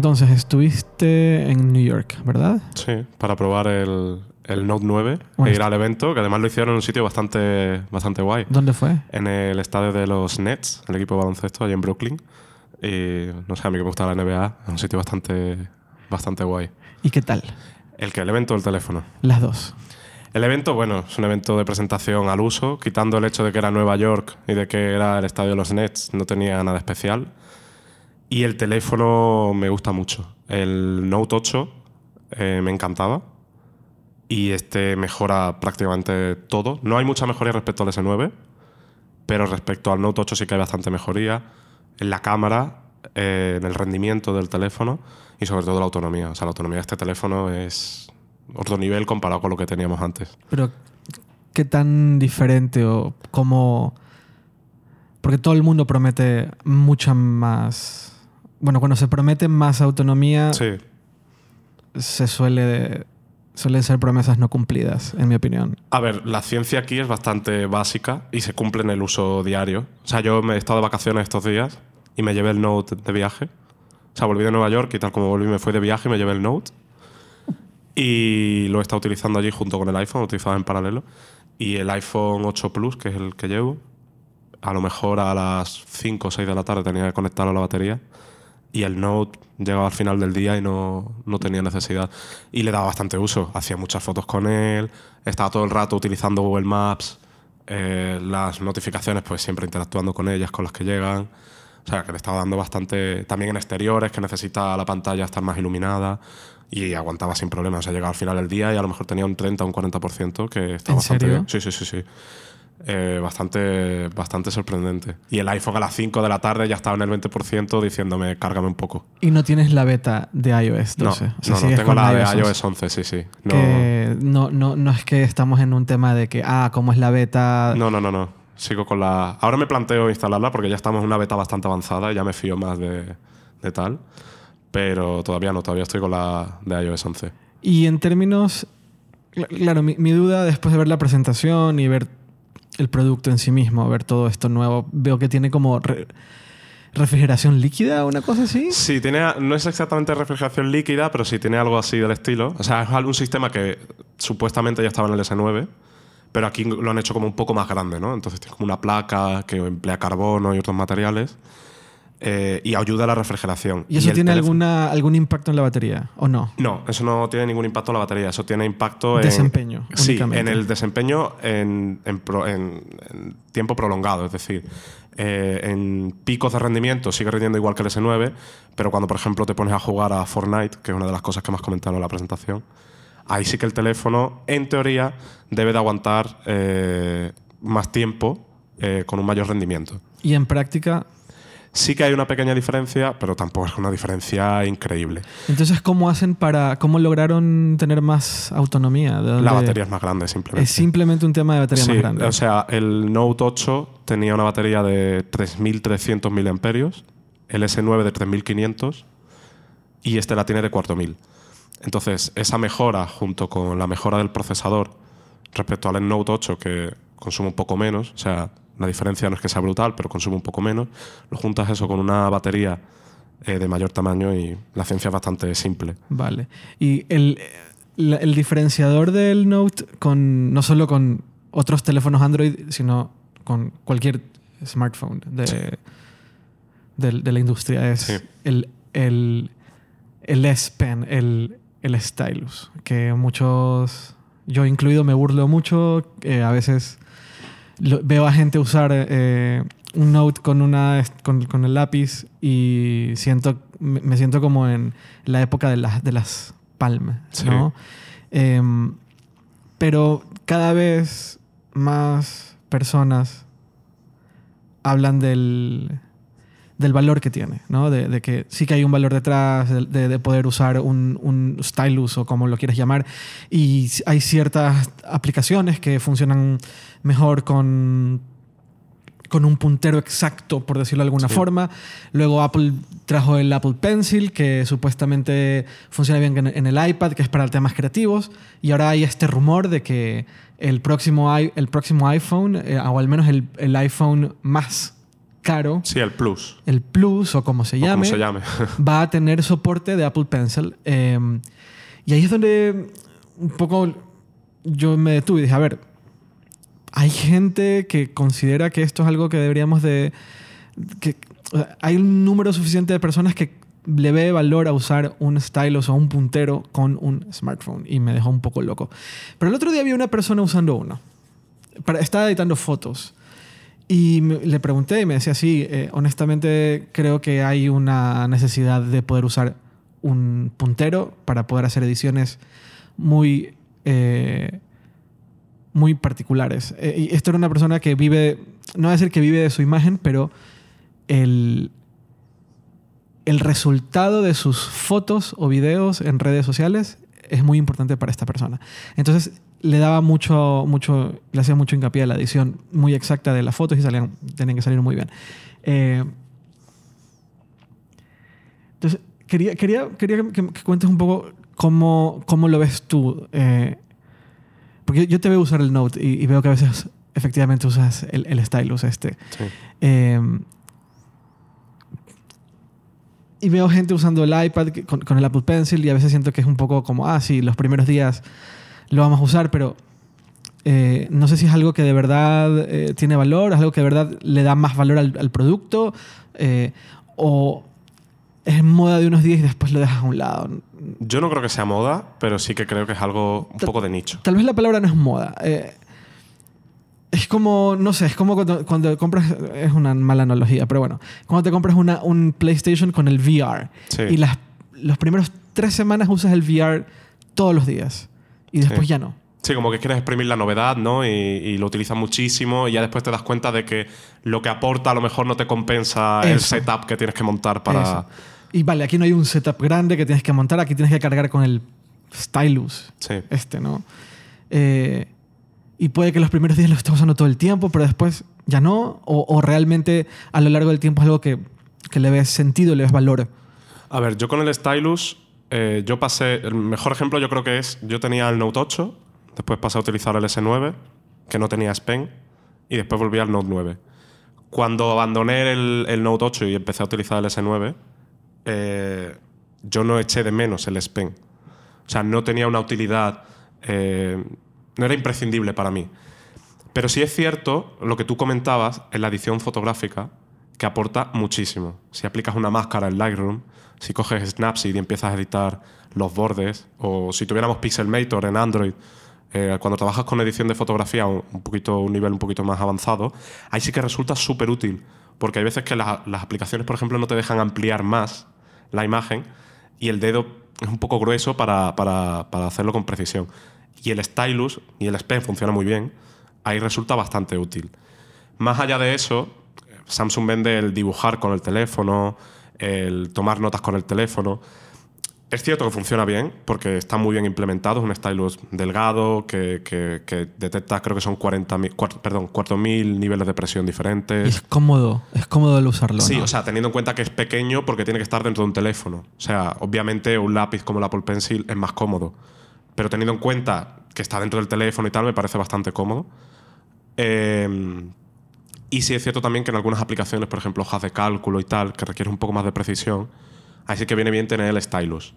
Entonces, estuviste en New York, ¿verdad? Sí, para probar el, el Note 9 Bueno, e ir al evento, que además lo hicieron en un sitio bastante, bastante guay. ¿Dónde fue? En el estadio de los Nets, el equipo de baloncesto, allí en Brooklyn. Y no sé, a mí que me gusta la NBA, es un sitio bastante, bastante guay. ¿Y qué tal? ¿El que ¿El evento o el teléfono? Las dos. El evento, bueno, es un evento de presentación al uso, quitando el hecho de que era Nueva York y de que era el estadio de los Nets, no tenía nada especial. Y el teléfono me gusta mucho. El Note 8 eh, me encantaba y este mejora prácticamente todo. No hay mucha mejoría respecto al S9, pero respecto al Note 8 sí que hay bastante mejoría en la cámara, eh, en el rendimiento del teléfono y sobre todo la autonomía. O sea, la autonomía de este teléfono es otro nivel comparado con lo que teníamos antes. Pero, ¿qué tan diferente o cómo...? Porque todo el mundo promete mucha más... Bueno, cuando se promete más autonomía, Sí, se suele... Suelen ser promesas no cumplidas, en mi opinión. A ver, la ciencia aquí es bastante básica y se cumple en el uso diario. O sea, yo me he estado de vacaciones estos días y me llevé el Note de viaje. O sea, volví de Nueva York y tal como volví me fui de viaje y me llevé el Note. Y lo he estado utilizando allí junto con el iPhone, lo utilizaba en paralelo. Y el iPhone 8 Plus, que es el que llevo, a lo mejor a las 5 o 6 de la tarde tenía que conectarlo a la batería. Y el Note llegaba al final del día y no, no tenía necesidad. Y le daba bastante uso. Hacía muchas fotos con él. Estaba todo el rato utilizando Google Maps. eh, las notificaciones, pues siempre interactuando con ellas, con las que llegan. O sea, que le estaba dando bastante. También en exteriores, que necesita la pantalla estar más iluminada. Y aguantaba sin problemas. O sea, llegaba al final del día y a lo mejor tenía un 30 o un 40%, que estaba ¿En bastante serio? bien. Sí, sí, sí, sí. Eh, bastante, bastante sorprendente. Y el iPhone a las 5 de la tarde ya estaba en el 20% diciéndome, cárgame un poco. Y no tienes la beta de iOS 12. No, O sea, no, no, tengo la de 11. iOS 11, sí, sí. No, Que no, no, no es que estamos en un tema de que, ah, como es la beta. no, no, no, no. Sigo con la... Ahora me planteo instalarla porque ya estamos en una beta bastante avanzada y ya me fío más de, de tal. Pero todavía no, todavía estoy con la de iOS 11. Y en términos. cl- Claro, mi, mi duda después de ver la presentación y ver el producto en sí mismo, ver todo esto nuevo, veo que tiene como re- refrigeración líquida o una cosa así. Sí, tiene, no es exactamente refrigeración líquida, pero sí tiene algo así del estilo. O sea, es un sistema que supuestamente ya estaba en el S9, pero aquí lo han hecho como un poco más grande, ¿no? Entonces tiene como una placa que emplea carbono y otros materiales eh, y ayuda a la refrigeración. ¿Y eso tiene alguna, algún impacto en la batería o no? No, eso no tiene ningún impacto en la batería. Eso tiene impacto en. Desempeño, Sí, en el desempeño en, en pro- en- en tiempo prolongado. Es decir, eh, en picos de rendimiento sigue rindiendo igual que el S9, pero cuando, por ejemplo, te pones a jugar a Fortnite, que es una de las cosas que más comentaron en la presentación, ahí sí que el teléfono, en teoría, debe de aguantar eh, más tiempo con un mayor rendimiento. Y en práctica, Sí que hay una pequeña diferencia, pero tampoco es una diferencia increíble. entonces, ¿cómo hacen para. ¿Cómo lograron tener más autonomía? ¿De La batería es más grande, simplemente. Es simplemente un tema de batería Sí, más grande. o sea, el Note 8 tenía una batería de 3.300 mAh, el S9 de 3.500 y este la tiene de 4.000. Entonces, esa mejora junto con la mejora del procesador respecto al Note 8 que consume un poco menos, o sea, la diferencia no es que sea brutal, pero consume un poco menos, lo juntas eso con una batería eh, de mayor tamaño y la ciencia es bastante simple. Vale. Y el, diferenciador del Note con no solo con otros teléfonos Android, sino con cualquier smartphone de, Sí. de la industria es Sí. el, el, el S Pen, el, el stylus, que muchos, yo incluido, me burlo mucho. eh, a veces lo- veo a gente usar eh, un Note con, una, con, con el lápiz y siento, me siento como en la época de las, de las Palm, Sí. ¿no? Em, pero cada vez más personas hablan del, del valor que tiene, ¿no? De, de que sí que hay un valor detrás, de, de- de poder usar un, un stylus o como lo quieras llamar. Y hay ciertas aplicaciones que funcionan mejor con, con un puntero exacto, por decirlo de alguna Sí. forma. Luego Apple trajo el Apple Pencil, que supuestamente funciona bien en, el iPad, que es para temas creativos. Y ahora hay este rumor de que el próximo, el próximo iPhone, eh, o al menos el, el iPhone más caro, Sí, el Plus. el Plus o como se o como llame, se llame. va a tener soporte de Apple Pencil. Eh, y ahí es donde un poco yo me detuve y dije, a ver, hay gente que considera que esto es algo que deberíamos de... Que, o sea, hay un número suficiente de personas que le ve valor a usar un stylus o un puntero con un smartphone y me dejó un poco loco. Pero el otro día vi una persona usando uno. Estaba editando fotos. Y le pregunté y me decía, sí, eh, honestamente creo que hay una necesidad de poder usar un puntero para poder hacer ediciones muy, eh, muy particulares. Eh, y esto era una persona que vive, no voy a decir que vive de su imagen, pero el, el resultado de sus fotos o videos en redes sociales es muy importante para esta persona. Entonces le daba mucho, mucho, le hacía mucho hincapié a la edición muy exacta de las fotos y salían, tenían que salir muy bien. Eh, entonces, quería, quería, quería que, que cuentes un poco cómo, cómo lo ves tú. eh, porque yo te veo usar el Note y, y veo que a veces efectivamente usas el, el stylus este. Sí. Eh, y veo gente usando el iPad con, con el Apple Pencil y a veces siento que es un poco como, ah, sí, los primeros días lo vamos a usar, pero eh, no sé si es algo que de verdad eh, tiene valor, es algo que de verdad le da más valor al, al producto, eh, o es moda de unos días y después lo dejas a un lado. Yo no creo que sea moda, pero sí que creo que es algo un poco de nicho. Tal vez la palabra no es moda. es como, no sé, es como cuando, cuando compras, es una mala analogía, pero bueno, cuando te compras una, un PlayStation con el VR Sí. y las los primeros tres semanas usas el VR todos los días y después Sí. ya no. Sí, como que quieres exprimir la novedad, ¿no? Y, y lo utilizas muchísimo y ya después te das cuenta de que lo que aporta a lo mejor no te compensa el setup que tienes que montar para... Eso. Y vale, aquí no hay un setup grande que tienes que montar, aquí tienes que cargar con el stylus, Sí. este, ¿no? Eh, y puede que los primeros días lo estés usando todo el tiempo, pero después ya no, o, o realmente a lo largo del tiempo es algo que, que le ves sentido, le ves valor. A ver, yo con el stylus, eh, yo pasé... El mejor ejemplo yo creo que es... Yo tenía el Note 8, después pasé a utilizar el S9, que no tenía S Pen, y después volví al Note 9. Cuando abandoné el, el Note 8 y empecé a utilizar el S9, eh, yo no eché de menos el S Pen. O sea, no tenía una utilidad... eh, no era imprescindible para mí. Pero sí es cierto lo que tú comentabas en la edición fotográfica, que aporta muchísimo. Si aplicas una máscara en Lightroom, si coges Snapseed y empiezas a editar los bordes, o si tuviéramos Pixelmator en Android, eh, cuando trabajas con edición de fotografía un, poquito, un nivel un poquito más avanzado, ahí sí que resulta súper útil. Porque hay veces que las, aplicaciones, por ejemplo, no te dejan ampliar más la imagen y el dedo es un poco grueso para, para- para hacerlo con precisión. Y el stylus y el S Pen funciona muy bien, ahí resulta bastante útil. Más allá de eso, Samsung vende el dibujar con el teléfono, el tomar notas con el teléfono. Es cierto que funciona bien, porque está muy bien implementado, es un stylus delgado que, que- que detecta, creo que son 40.000, cuar- perdón, 4.000 niveles de presión Y diferentes. es cómodo, es cómodo el usarlo. Sí, ¿no? o sea, teniendo en cuenta que es pequeño porque tiene que estar dentro de un teléfono. O sea, obviamente un lápiz como el Apple Pencil es más cómodo. Pero teniendo en cuenta que está dentro del teléfono y tal, me parece bastante cómodo. Eh, y sí es cierto también que en algunas aplicaciones, por ejemplo, hojas de cálculo y tal, que requieren un poco más de precisión, ahí sí que viene bien tener el stylus.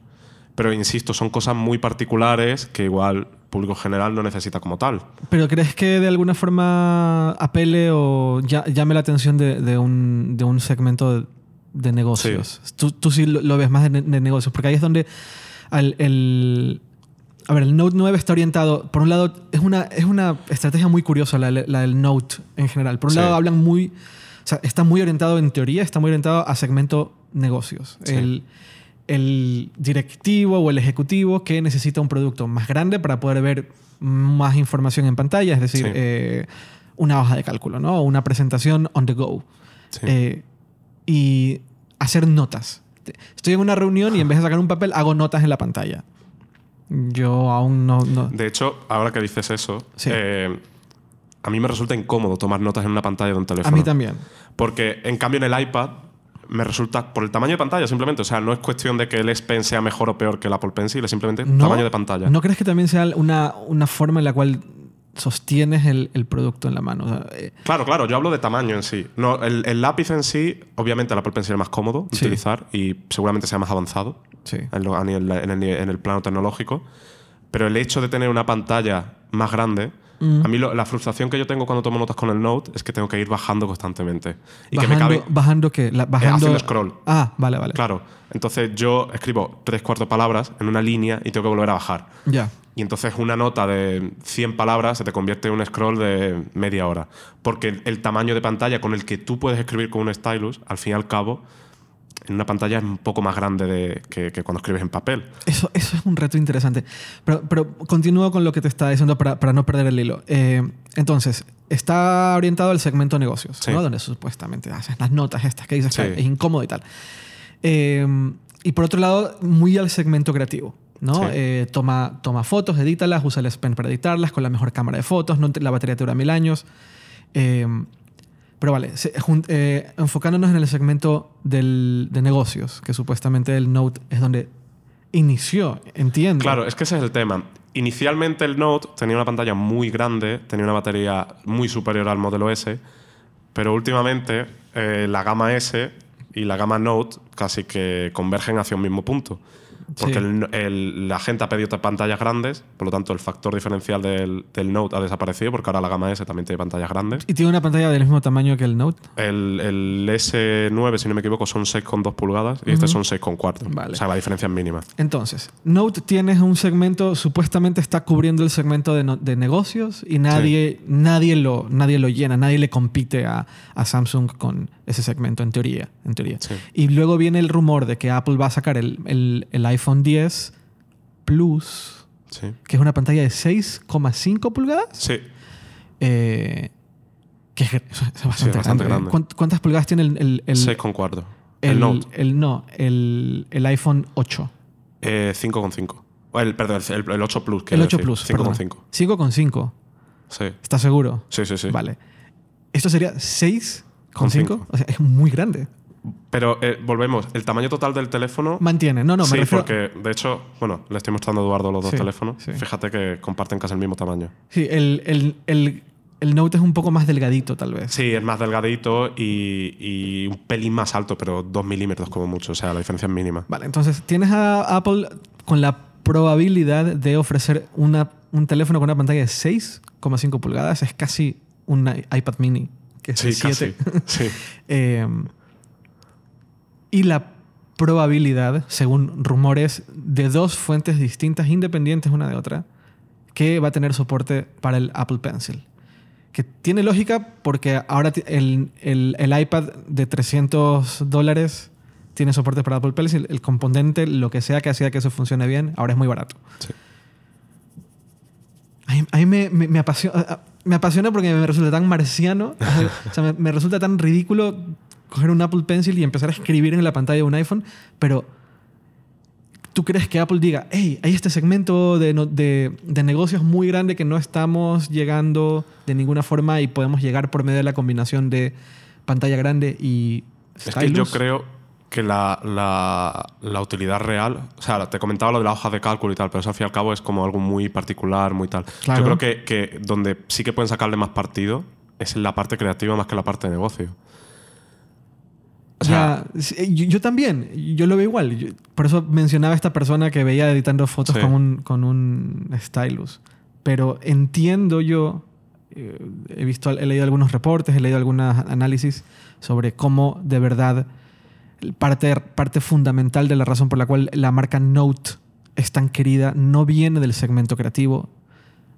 Pero insisto, son cosas muy particulares que igual el público general no necesita como tal. ¿Pero crees que de alguna forma apele o llame la atención de, de un, de un segmento de, negocios? Tú, tú sí lo, ves más de, ne- de negocios, porque ahí es donde al- el... A ver, el Note 9 está orientado, por un lado, es una, es una estrategia muy curiosa la, la del Note en general. Por un Sí. lado, hablan muy... O sea, está muy orientado en teoría, está muy orientado a segmento negocios. Sí. El, el directivo o el ejecutivo que necesita un producto más grande para poder ver más información en pantalla, es decir, Sí. eh, una hoja de cálculo, ¿no? O una presentación on the go. Sí. Eh, y hacer notas. Estoy en una reunión y en vez de sacar un papel, hago notas en la pantalla. Yo aún no... no- De hecho, ahora que dices eso, Sí. eh, a mí me resulta incómodo tomar notas en una pantalla de un a teléfono. mí también. Porque en cambio en el iPad me resulta por el tamaño de pantalla simplemente. O sea, no es cuestión de que el S Pen sea mejor o peor que el Apple Pencil, es simplemente ¿No? tamaño de pantalla. ¿No crees que también sea una, una forma en la cual sostienes el, el producto en la mano. O sea, eh, Claro, claro, yo hablo de tamaño en sí. No, el, el lápiz en sí, obviamente el Apple Pencil es más cómodo de Sí. utilizar y seguramente sea más avanzado sí. en, lo- en el, en el plano tecnológico. Pero el hecho de tener una pantalla más grande, Mm. a mí lo- la frustración que yo tengo cuando tomo notas con el Note es que tengo que ir bajando constantemente. Y que bajando, me cabe. bajando qué? La- bajando... haciendo scroll. Ah, vale, vale. Claro, entonces yo escribo tres cuartos palabras en una línea y tengo que volver a bajar. Ya. Y entonces una nota de 100 palabras se te convierte en un scroll de media hora. Porque el, el tamaño de pantalla con el que tú puedes escribir con un stylus, al fin y al cabo, en una pantalla es un poco más grande de- que, que cuando escribes en papel. Eso, eso es un reto interesante. Pero, pero continúo con lo que te estaba diciendo para, para no perder el hilo. Eh, entonces, está orientado al segmento negocios, Sí. ¿no? donde supuestamente haces las notas estas que dices Sí. que es incómodo y tal. Eh, y por otro lado, muy al segmento creativo. ¿No? Sí. Eh, toma, toma fotos, edítalas, usa el S Pen para editarlas con la mejor cámara de fotos, no te- la batería te dura mil años. Eh, pero vale, se- jun- eh, enfocándonos en el segmento del, de negocios, que supuestamente el Note es donde inició, entiendo. Claro, es que ese es el tema. Inicialmente el Note tenía una pantalla muy grande, tenía una batería muy superior al modelo S, pero últimamente eh, la gama S y la gama Note casi que convergen hacia un mismo punto. Porque Sí. el- el- la gente ha pedido pantallas grandes, por lo tanto el factor diferencial del, del Note ha desaparecido porque ahora la gama S también tiene pantallas grandes. Y tiene una pantalla del mismo tamaño que el Note. El, el S9, si no me equivoco, son 6,2 pulgadas y este son 6,4. Vale. O sea, la diferencia es mínima. Entonces, Note tienes un segmento, supuestamente está cubriendo el segmento de, no- de negocios y nadie, nadie, lo, nadie lo llena, nadie le compite a, a Samsung con ese segmento, en teoría. En teoría. Sí. Y luego viene el rumor de que Apple va a sacar el, el- el iPhone 10 Plus, Sí. que es una pantalla de 6,5 pulgadas. Sí. eh, que es, bastante, bastante grande. grande. ¿eh? ¿Cuánt- ¿Cuántas pulgadas tiene el, el, el, 6,4. el- El, Note, el- no, el, el iPhone 8? eh, 5,5. O El, perdón, el, el 8 Plus. El quiero 8 decir. Plus. 5,5. 5,5. Sí. ¿Estás seguro? Sí, sí, sí. Vale. Esto sería 6,5. Con cinco. O sea, es muy grande. Pero eh, volvemos. El tamaño total del teléfono. Mantiene. No, no, me sí, refiero. porque de hecho, bueno, le estoy mostrando a Eduardo los dos Sí, teléfonos. sí. Fíjate que comparten casi el mismo tamaño. Sí, el, el, el, el Note es un poco más delgadito, tal vez. Sí, es más delgadito y, y un pelín más alto, pero 2 milímetros como mucho. O sea, la diferencia es mínima. Vale, entonces tienes a Apple con la probabilidad de ofrecer una, un teléfono con una pantalla de 6,5 pulgadas. Es casi un iPad mini, que es Sí, de 7. casi. Sí. Eh, y la probabilidad, según rumores de dos fuentes distintas, independientes una de otra, que va a tener soporte para el Apple Pencil. Que tiene lógica porque ahora el, el- el iPad de 300 dólares tiene soporte para Apple Pencil. El componente, lo que sea que hacía que eso funcione bien, ahora es muy barato. Sí. A mí, a mí me, me, me apasiona, me apasiona porque me resulta tan marciano, o sea, me, me resulta tan ridículo coger un Apple Pencil y empezar a escribir en la pantalla de un iPhone, pero tú crees que Apple diga, hey, hay este segmento de, de, de negocios muy grande que no estamos llegando de ninguna forma y podemos llegar por medio de la combinación de pantalla grande y... Es que yo stylus"? creo que la, la- la utilidad real, o sea, te comentaba lo de la hoja de cálculo y tal, pero eso al fin y al cabo es como algo muy particular, muy tal. Claro. Yo creo que, que donde sí que pueden sacarle más partido es en la parte creativa más que en la parte de negocio. O sea, Ya, sí, yo, yo también, yo lo veo igual. Yo- por eso mencionaba a esta persona que veía editando fotos Sí. con, un, con un stylus. Pero entiendo yo, eh, he visto, he leído algunos reportes, he leído algunos análisis sobre cómo de verdad parte, parte fundamental de la razón por la cual la marca Note es tan querida no viene del segmento creativo.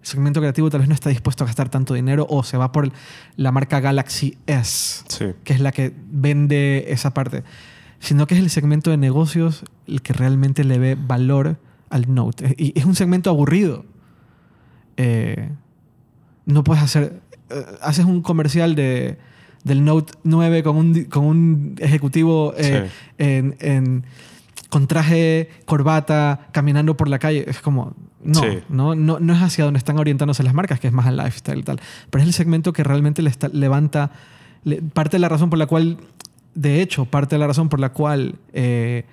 El segmento creativo tal vez no está dispuesto a gastar tanto dinero o se va por la marca Galaxy S sí. que es la que vende esa parte, sino que es el segmento de negocios el que realmente le ve valor al Note. Y es un segmento aburrido. Eh, no puedes hacer... eh, haces un comercial de, del Note 9 con un, con un ejecutivo eh, en, en- con traje, corbata, caminando por la calle. Es como... No, Sí. no, no, no es hacia donde están orientándose las marcas, que es más al lifestyle y tal. Pero es el segmento que realmente le está- levanta... le- parte de la razón por la cual... De hecho, parte de la razón por la cual... eh,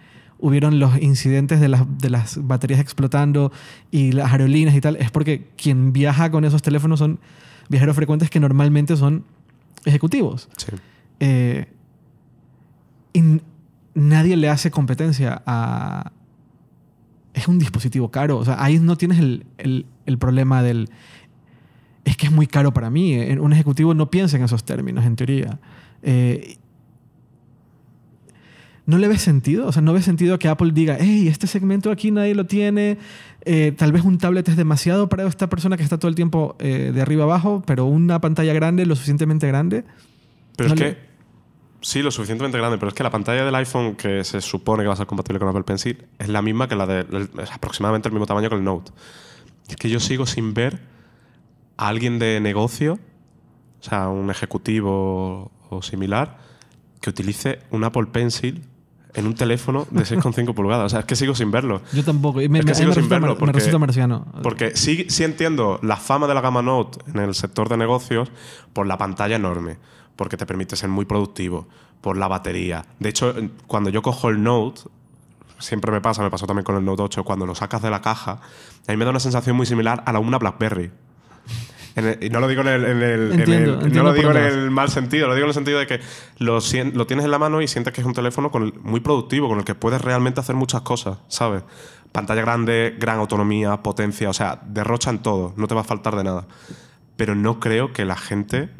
hubieron los incidentes de las, de las baterías explotando y las aerolíneas y tal, es porque quien viaja con esos teléfonos son viajeros frecuentes que normalmente son ejecutivos. Sí. Eh, y nadie le hace competencia a... Es un dispositivo caro. O sea, ahí no tienes el, el- el problema del... Es que es muy caro para mí. Eh, Un ejecutivo no piensa en esos términos, en teoría. Eh, ¿No le ves sentido? O sea, ¿no ves sentido que Apple diga, hey, este segmento aquí nadie lo tiene? Eh, tal vez un tablet es demasiado para esta persona que está todo el tiempo eh, de arriba abajo, pero una pantalla grande, lo suficientemente grande. Pero No es le- que. Sí, lo suficientemente grande, pero es que la pantalla del iPhone que se supone que va a ser compatible con Apple Pencil es la misma que la de. es aproximadamente el mismo tamaño que el Note. Es que yo sigo sin ver a alguien de negocio, o sea, un ejecutivo o similar, que utilice un Apple Pencil en un teléfono de 6,5 pulgadas. O sea, es que sigo sin verlo. Yo tampoco. Y Me, Es que me- sigo me sin verlo, me porque- resulta marciano. Porque sí, sí entiendo la fama de la gama Note en el sector de negocios por la pantalla enorme, porque te permite ser muy productivo, por la batería. De hecho, cuando yo cojo el Note, siempre me pasa, me pasó también con el Note 8, cuando lo sacas de la caja, a mí me da una sensación muy similar a la una BlackBerry. En el- y no lo digo en el, en el- en Entiendo, el- no entiendo lo digo por en dónde el mal sentido, lo digo en el sentido de que lo, tienes en la mano y sientes que es un teléfono con muy productivo, con el que puedes realmente hacer muchas cosas, ¿sabes? Pantalla grande, gran autonomía, potencia, o sea, derrocha en todo, no te va a faltar de nada. Pero no creo que la gente,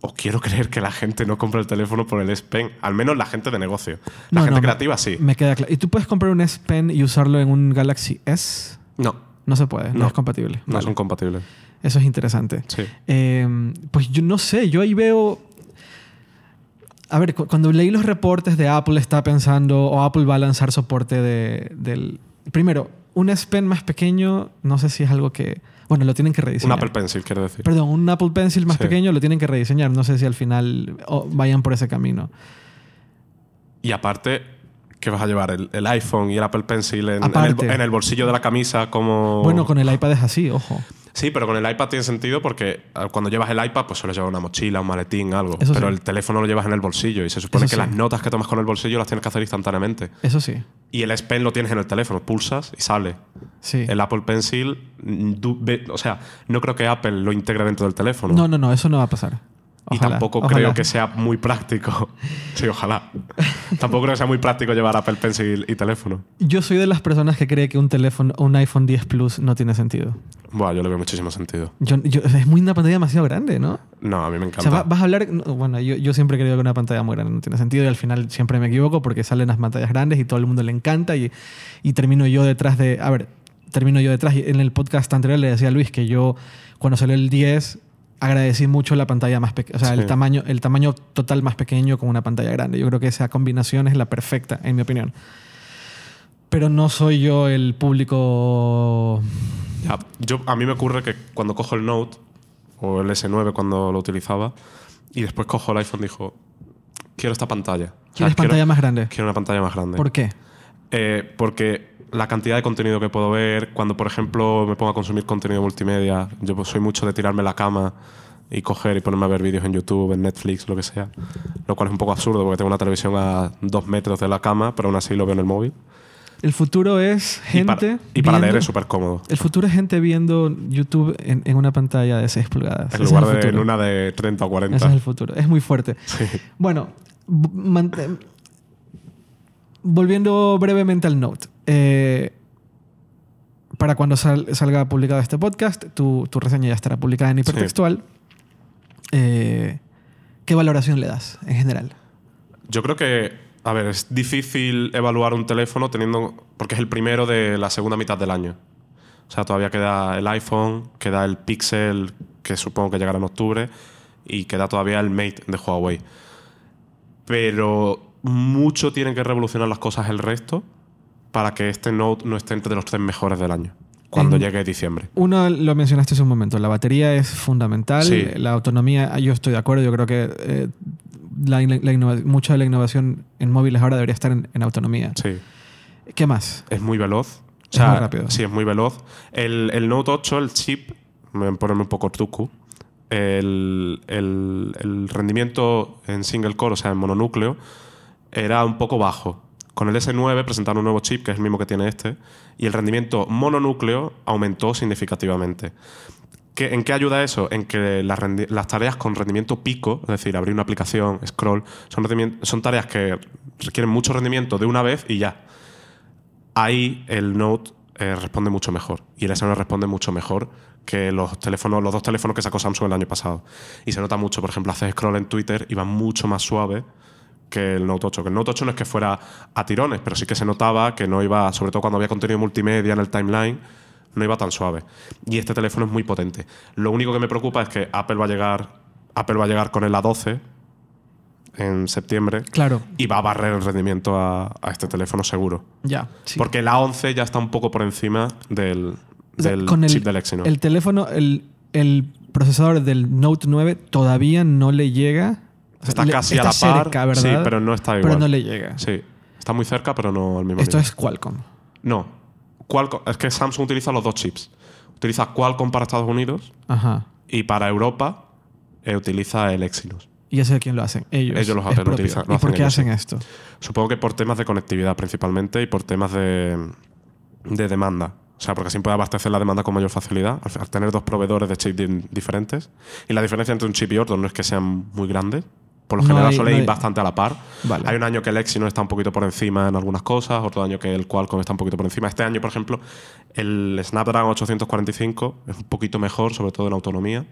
o quiero creer que la gente no compre el teléfono por el S Pen, al menos la gente de negocio. La No, gente no, me- creativa sí. Me queda claro. ¿Y tú puedes comprar un S Pen y usarlo en un Galaxy S? No, No se puede, no, No. es compatible. no Vale. son compatibles. Eso es interesante. Sí. Eh, pues yo no sé, yo ahí veo... A ver, cu- cuando leí los reportes de Apple está pensando, o Apple va a lanzar soporte de, del... Primero, un S Pen más pequeño, no sé si es algo que... Bueno, lo tienen que Un rediseñar. Apple Pencil, quiero decir. Perdón, un Apple Pencil más Sí. pequeño lo tienen que rediseñar. No sé si al final vayan por ese camino. Y aparte, ¿qué vas a llevar? ¿El, el iPhone y el Apple Pencil en, en el, Aparte. en el bolsillo de la camisa como... Bueno, con el iPad es así, ojo. Sí, pero con el iPad tiene sentido porque eh, cuando llevas el iPad, pues suele llevar una mochila, un maletín, algo. Eso pero sí. el teléfono lo llevas en el bolsillo y se supone Eso que sí. las notas que tomas con el bolsillo las tienes que hacer instantáneamente. Eso sí. Y el S Pen lo tienes en el teléfono, pulsas y sale. Sí. El Apple Pencil, mm, o sea, no creo que Apple lo integre dentro del teléfono. No, no, no, eso no va a pasar. Y Ojalá, tampoco ojalá. creo que sea muy práctico. sí, ojalá. tampoco creo que sea muy práctico llevar Apple Pencil y teléfono. Yo soy de las personas que cree que un teléfono, un iPhone 10 Plus no tiene sentido. Buah, yo le veo muchísimo sentido. Yo, yo- es muy una pantalla demasiado grande, ¿no? No, a mí me O encanta. sea, va- vas a hablar. no, Bueno, yo, yo siempre he creído que una pantalla muy grande no tiene sentido y al final siempre me equivoco porque salen las pantallas grandes y todo el mundo le encanta y, y termino yo detrás de. A ver, termino yo detrás. Y en el podcast anterior le decía a Luis que yo, cuando salió el 10, agradecí mucho la pantalla más pequeña. O sea, el, tamaño, el tamaño total más pequeño con una pantalla grande. Yo creo que esa combinación es la perfecta, en mi opinión. Pero no soy yo el público. Ya, yo, a mí me ocurre que cuando cojo el Note o el S9 cuando lo utilizaba y después cojo el iPhone dijo quiero esta pantalla. O sea, ¿Quieres quiero- pantalla más grande? Quiero una pantalla más grande. ¿Por qué? Eh, porque la cantidad de contenido que puedo ver, cuando por ejemplo me pongo a consumir contenido multimedia, yo pues, soy mucho de tirarme la cama y coger y ponerme a ver vídeos en YouTube, en Netflix, lo que sea. Lo cual es un poco absurdo porque tengo una televisión a dos metros de la cama, pero aún así lo veo en el móvil. El futuro es Y para- gente. y para, leer es súper cómodo. El futuro es gente viendo YouTube en, en una pantalla de 6 pulgadas. En lugar es de en una de 30 o 40. Ese es el futuro. Es muy fuerte. Sí. Bueno, mant- volviendo brevemente al Note. Eh, para cuando sal- salga publicado este podcast, tu, tu reseña ya estará publicada en hipertextual. Eh, ¿Qué valoración le das en general? Yo creo que, a ver, es difícil evaluar un teléfono teniendo. porque es el primero de la segunda mitad del año. O sea, todavía queda el iPhone, queda el Pixel, que supongo que llegará en octubre, y queda todavía el Mate de Huawei. Pero mucho tienen que revolucionar las cosas el resto para que este Note no esté entre los tres mejores del año, cuando En- llegue diciembre. Uno, lo mencionaste hace un momento, la batería es fundamental, Sí. la autonomía, yo estoy de acuerdo, yo creo que eh, la, mucha de la innovación en móviles ahora debería estar en, en autonomía. Sí. ¿Qué más? Es muy veloz. O Es sea, muy rápido. Sí, es muy veloz. El, el Note 8, el chip, me voy a ponerme un poco tucu, el, el- el rendimiento en single core, o sea, en mononúcleo, era un poco bajo Con el S9 presentaron un nuevo chip, que es el mismo que tiene este, y el rendimiento mononúcleo aumentó significativamente. ¿Qué- ¿En qué ayuda eso? En que las, tareas con rendimiento pico, es decir, abrir una aplicación, scroll, son tareas que requieren mucho rendimiento de una vez y ya. Ahí el Note eh, responde mucho mejor y el S9 responde mucho mejor que los teléfonos, los dos teléfonos que sacó Samsung el año pasado. Y se nota mucho, por ejemplo, haces scroll en Twitter y va mucho más suave que el Note 8. Que el Note 8 no es que fuera a tirones, pero sí que se notaba que no iba, sobre todo cuando había contenido multimedia en el timeline, no iba tan suave. Y este teléfono es muy potente. Lo único que me preocupa es que Apple va a llegar, Apple va a llegar con el A12 en septiembre Claro, y va a barrer el rendimiento a, a este teléfono seguro. ya. sí. Porque el A11 ya está un poco por encima del, O sea, del con el, chip del Exynos. El teléfono, el, el procesador del Note 9 todavía no le llega. Está le- casi está a la par, cerca, ¿verdad? sí, pero no está igual. Pero no le llega. Sí, está muy cerca, pero no al mismo Esto nivel. es Qualcomm. No. Qualcomm, es que Samsung utiliza los dos chips. Utiliza Qualcomm para Estados Unidos Ajá. y para Europa eh, utiliza el Exynos. ¿Y eso de quién lo hacen? Ellos. Ellos los propio. utilizan, lo ¿Y por qué ellos, hacen esto? Supongo que por temas de conectividad principalmente y por temas de, de demanda. O sea, porque así puede abastecer la demanda con mayor facilidad al, tener dos proveedores de chip di- diferentes. Y la diferencia entre un chip y otro no es que sean muy grandes. Por lo No general hay- suele no ir hay- bastante a la par. Vale. Hay un año que el Exynos está un poquito por encima en algunas cosas, otro año que el Qualcomm está un poquito por encima. Este año, por ejemplo, el Snapdragon 845 es un poquito mejor, sobre todo en autonomía,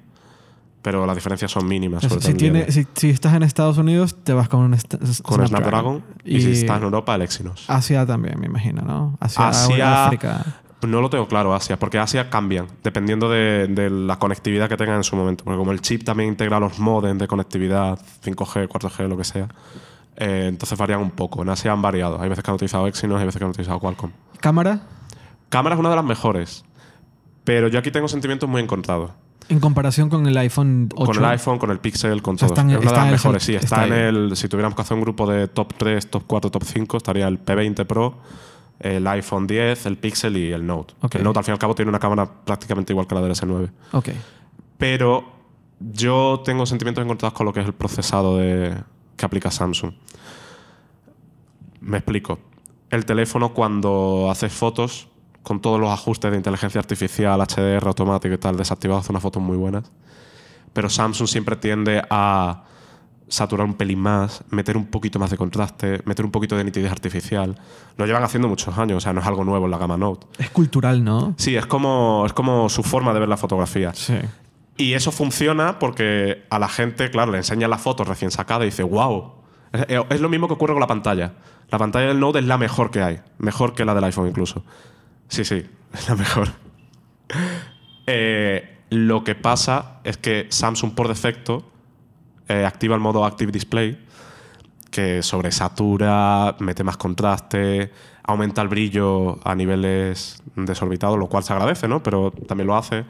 pero las diferencias son mínimas. sobre si, tiene, si, si estás en Estados Unidos, te vas con un con Snapdragon y, si estás en Europa, el Exynos. Asia también, me imagino, ¿no? Asia, Asia- África. No lo tengo claro, Asia, porque Asia cambian dependiendo de, de la conectividad que tengan en su momento. Porque como el chip también integra los modems de conectividad 5G, 4G, lo que sea, eh, entonces varían un poco. En Asia han variado. Hay veces que han utilizado Exynos, hay veces que han utilizado Qualcomm. ¿Cámara? Cámara es una de las mejores, pero yo aquí tengo sentimientos muy encontrados. En comparación con el iPhone 8. Con el iPhone, con el Pixel, con O sea, todo. están- es una de las en el- mejores, sí. Está, está en el. Si tuviéramos que hacer un grupo de top 3, top 4, top 5, estaría el P20 Pro, el iPhone 10, el Pixel y el Note. El Note, al fin y al cabo, tiene una cámara prácticamente igual que la del S9. Ok. Pero yo tengo sentimientos encontrados con lo que es el procesado de, que aplica Samsung. Me explico. El teléfono, cuando haces fotos, con todos los ajustes de inteligencia artificial, HDR automático y tal, desactivado, hace unas fotos muy buenas. Pero Samsung siempre tiende a saturar un pelín más, meter un poquito más de contraste, meter un poquito de nitidez artificial. Lo llevan haciendo muchos años, o sea, no es algo nuevo en la gama Note. Es cultural, ¿no? Sí, es como, es como su forma de ver la fotografía. Sí. Y eso funciona porque a la gente, claro, le enseñan la foto recién sacada y dice, wow. Es, es lo mismo que ocurre con la pantalla. La pantalla del Note es la mejor que hay. Mejor que la del iPhone incluso. Sí, sí, es la mejor. Eh, lo que pasa es que Samsung por defecto eh, activa el modo Active Display, que sobresatura, mete más contraste, aumenta el brillo a niveles desorbitados, lo cual se agradece, ¿no? Pero también lo hace.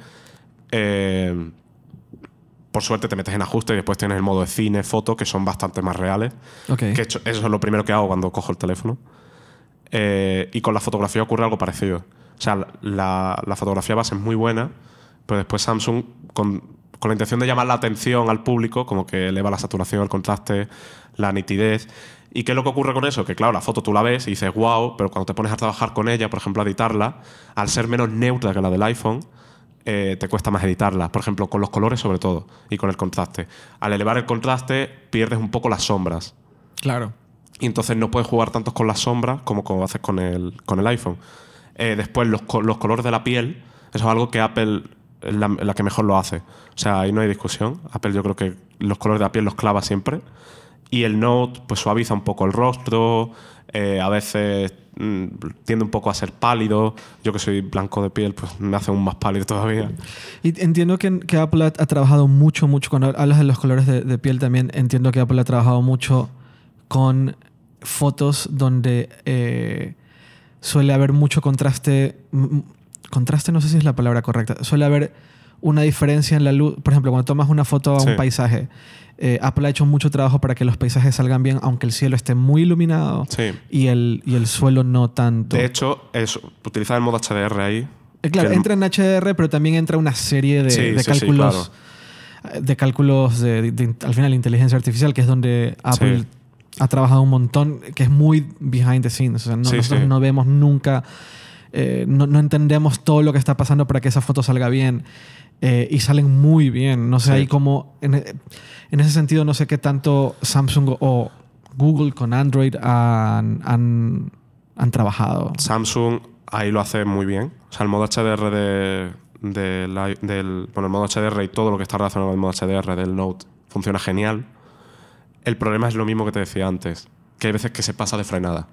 Eh, por suerte te metes en ajuste y después tienes el modo de cine, foto, que son bastante más reales. Ok. Que hecho- eso es lo primero que hago cuando cojo el teléfono. Eh, y con la fotografía ocurre algo parecido. O sea, la, la fotografía base es muy buena, pero después Samsung, con, con la intención de llamar la atención al público, como que eleva la saturación, el contraste, la nitidez. ¿Y qué es lo que ocurre con eso? Que claro, la foto tú la ves y dices, wow, pero cuando te pones a trabajar con ella, por ejemplo, a editarla, al ser menos neutra que la del iPhone, eh, te cuesta más editarla. Por ejemplo, con los colores sobre todo y con el contraste. Al elevar el contraste, pierdes un poco las sombras. Claro. Y entonces no puedes jugar tanto con las sombras como, como haces con el, con el iPhone. Eh, después, los, los colores de la piel, eso es algo que Apple la, la que mejor lo hace. O sea, ahí no hay discusión. Apple yo creo que los colores de la piel los clava siempre. Y el Note pues suaviza un poco el rostro, eh, a veces mm, tiende un poco a ser pálido. Yo que soy blanco de piel, pues me hace aún más pálido todavía. Y entiendo que, que Apple ha, trabajado mucho, mucho, cuando hablas de los colores de, de piel también, entiendo que Apple ha trabajado mucho con fotos donde eh, suele haber mucho contraste. Contraste no sé si es la palabra correcta. Suele haber una diferencia en la luz. Por ejemplo, cuando tomas una foto a un Sí. paisaje, eh, Apple ha hecho mucho trabajo para que los paisajes salgan bien, aunque el cielo esté muy iluminado Sí. y, el, y el suelo no tanto. De hecho, es, utilizar el modo HDR ahí. Eh, Claro, el- entra en HDR, pero también entra una serie de, Sí, cálculos, de cálculos de, al final inteligencia artificial, que es donde Apple ha trabajado un montón, que es muy behind the scenes. O sea, no- nosotros no vemos nunca, eh, no, no entendemos todo lo que está pasando para que esa foto salga bien. Eh, y salen muy bien. No sé, Sí. ahí como. En, en ese sentido, no sé qué tanto Samsung o Google con Android han, han, han trabajado. Samsung ahí lo hace muy bien. O sea, el modo HDR de, de la- del. Bueno, el modo HDR y todo lo que está relacionado con el modo HDR del Note funciona genial. El problema es lo mismo que te decía antes, que hay veces que se pasa de frenada.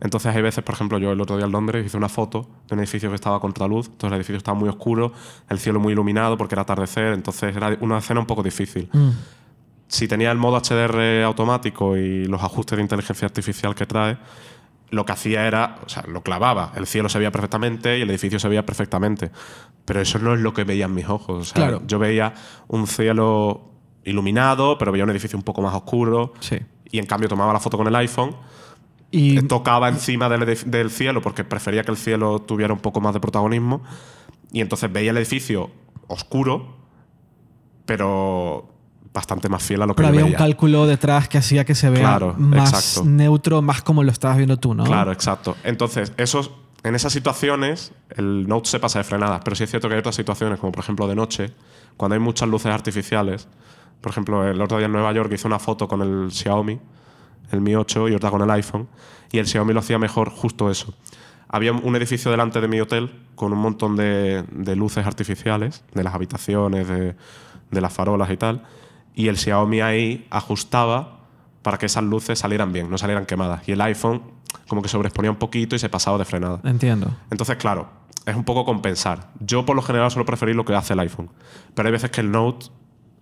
Entonces hay veces, por ejemplo, yo el otro día en Londres hice una foto de un edificio que estaba a contraluz, entonces el edificio estaba muy oscuro, el cielo muy iluminado porque era atardecer, entonces era una escena un poco difícil. Mm. Si tenía el modo HDR automático y los ajustes de inteligencia artificial que trae, lo que hacía era, o sea, lo clavaba, el cielo se veía perfectamente y el edificio se veía perfectamente, pero eso no es lo que veían mis ojos. O sea, Claro. Yo veía un cielo iluminado, pero veía un edificio un poco más oscuro Sí. y en cambio tomaba la foto con el iPhone Y tocaba encima del, cielo porque prefería que el cielo tuviera un poco más de protagonismo. Y entonces veía el edificio oscuro, pero bastante más fiel a lo que pero había un cálculo detrás que hacía que se vea Claro, más exacto. neutro, más como lo estabas viendo tú, ¿no? Claro, exacto. Entonces, esos, en esas situaciones, el Note se pasa de frenadas. Pero sí es cierto que hay otras situaciones, como por ejemplo de noche, cuando hay muchas luces artificiales. Por ejemplo, el otro día en Nueva York hice una foto con el Xiaomi, el Mi 8, y otra con el iPhone. Y el Xiaomi lo hacía mejor justo eso. Había un edificio delante de mi hotel con un montón de, de luces artificiales, de las habitaciones, de, de las farolas y tal. Y el Xiaomi ahí ajustaba para que esas luces salieran bien, no salieran quemadas. Y el iPhone como que sobreexponía un poquito y se pasaba de frenada. Entiendo. Entonces, claro, es un poco compensar. Yo por lo general suelo preferir lo que hace el iPhone. Pero hay veces que el Note,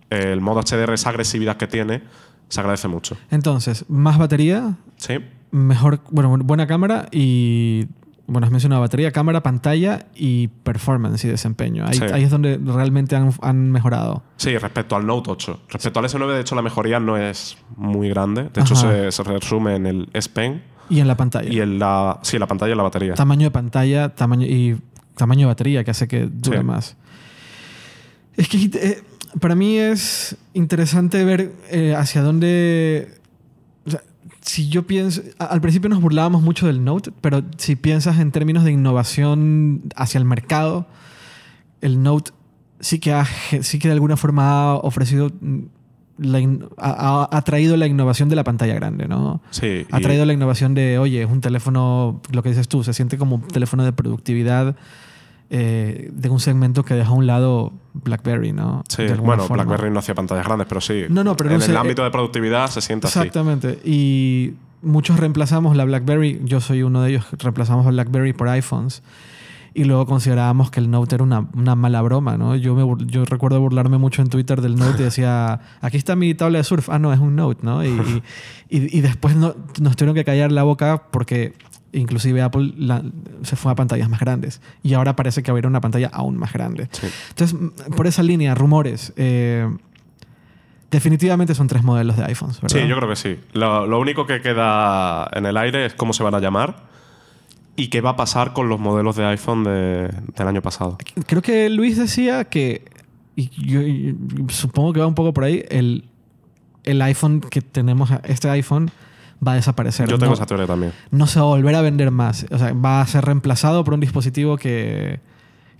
el modo HDR, esa agresividad que tiene, se agradece mucho. Entonces, más batería, ¿Sí? mejor, bueno, buena cámara y, bueno, has mencionado batería, cámara, pantalla y performance y desempeño. Ahí, Sí. ahí es donde realmente han, han mejorado. Sí, respecto al Note 8. Respecto al S9, de hecho, la mejoría no es muy grande. De hecho, se, se resume en el S Pen Y en la pantalla. y en la, sí, en la pantalla y la batería. Tamaño de pantalla tamaño y tamaño de batería que hace que dure Sí. más. Es que eh, para mí es interesante ver eh, hacia dónde... o sea, si yo pienso... Al principio nos burlábamos mucho del Note, pero si piensas en términos de innovación hacia el mercado, el Note sí que, ha, sí que de alguna forma ha ofrecido... mm, la in- ha, traído la innovación de la pantalla grande, ¿no? Sí, Ha y- traído la innovación de, oye, es un teléfono, lo que dices tú, se siente como un teléfono de productividad eh, de un segmento que deja a un lado BlackBerry, ¿no? Sí, bueno, forma. BlackBerry no hacía pantallas grandes, pero sí. No, no, pero en no sé, el eh, ámbito de productividad se siente así. Exactamente. Y muchos reemplazamos la BlackBerry, yo soy uno de ellos, reemplazamos a BlackBerry por iPhones. Y luego considerábamos que el Note era una, una mala broma, ¿no? Yo, me, yo recuerdo burlarme mucho en Twitter del Note y decía, aquí está mi tabla de surf. Ah, no, es un Note, ¿no? Y, y, y- y después no- nos tuvieron que callar la boca porque inclusive Apple la- se fue a pantallas más grandes. Y ahora parece que va a haber una pantalla aún más grande. Sí. Entonces, m- por esa línea, rumores. eh, definitivamente son tres modelos de iPhones, ¿verdad? Sí, yo creo que sí. Lo, lo único que queda en el aire es cómo se van a llamar y qué va a pasar con los modelos de iPhone de- del año pasado. Creo que Luis decía que, y yo y supongo que va un poco por ahí, el, el iPhone que tenemos, este iPhone va a desaparecer. Yo tengo no, esa teoría también. no se va a volver a vender más. O sea, va a ser reemplazado por un dispositivo que,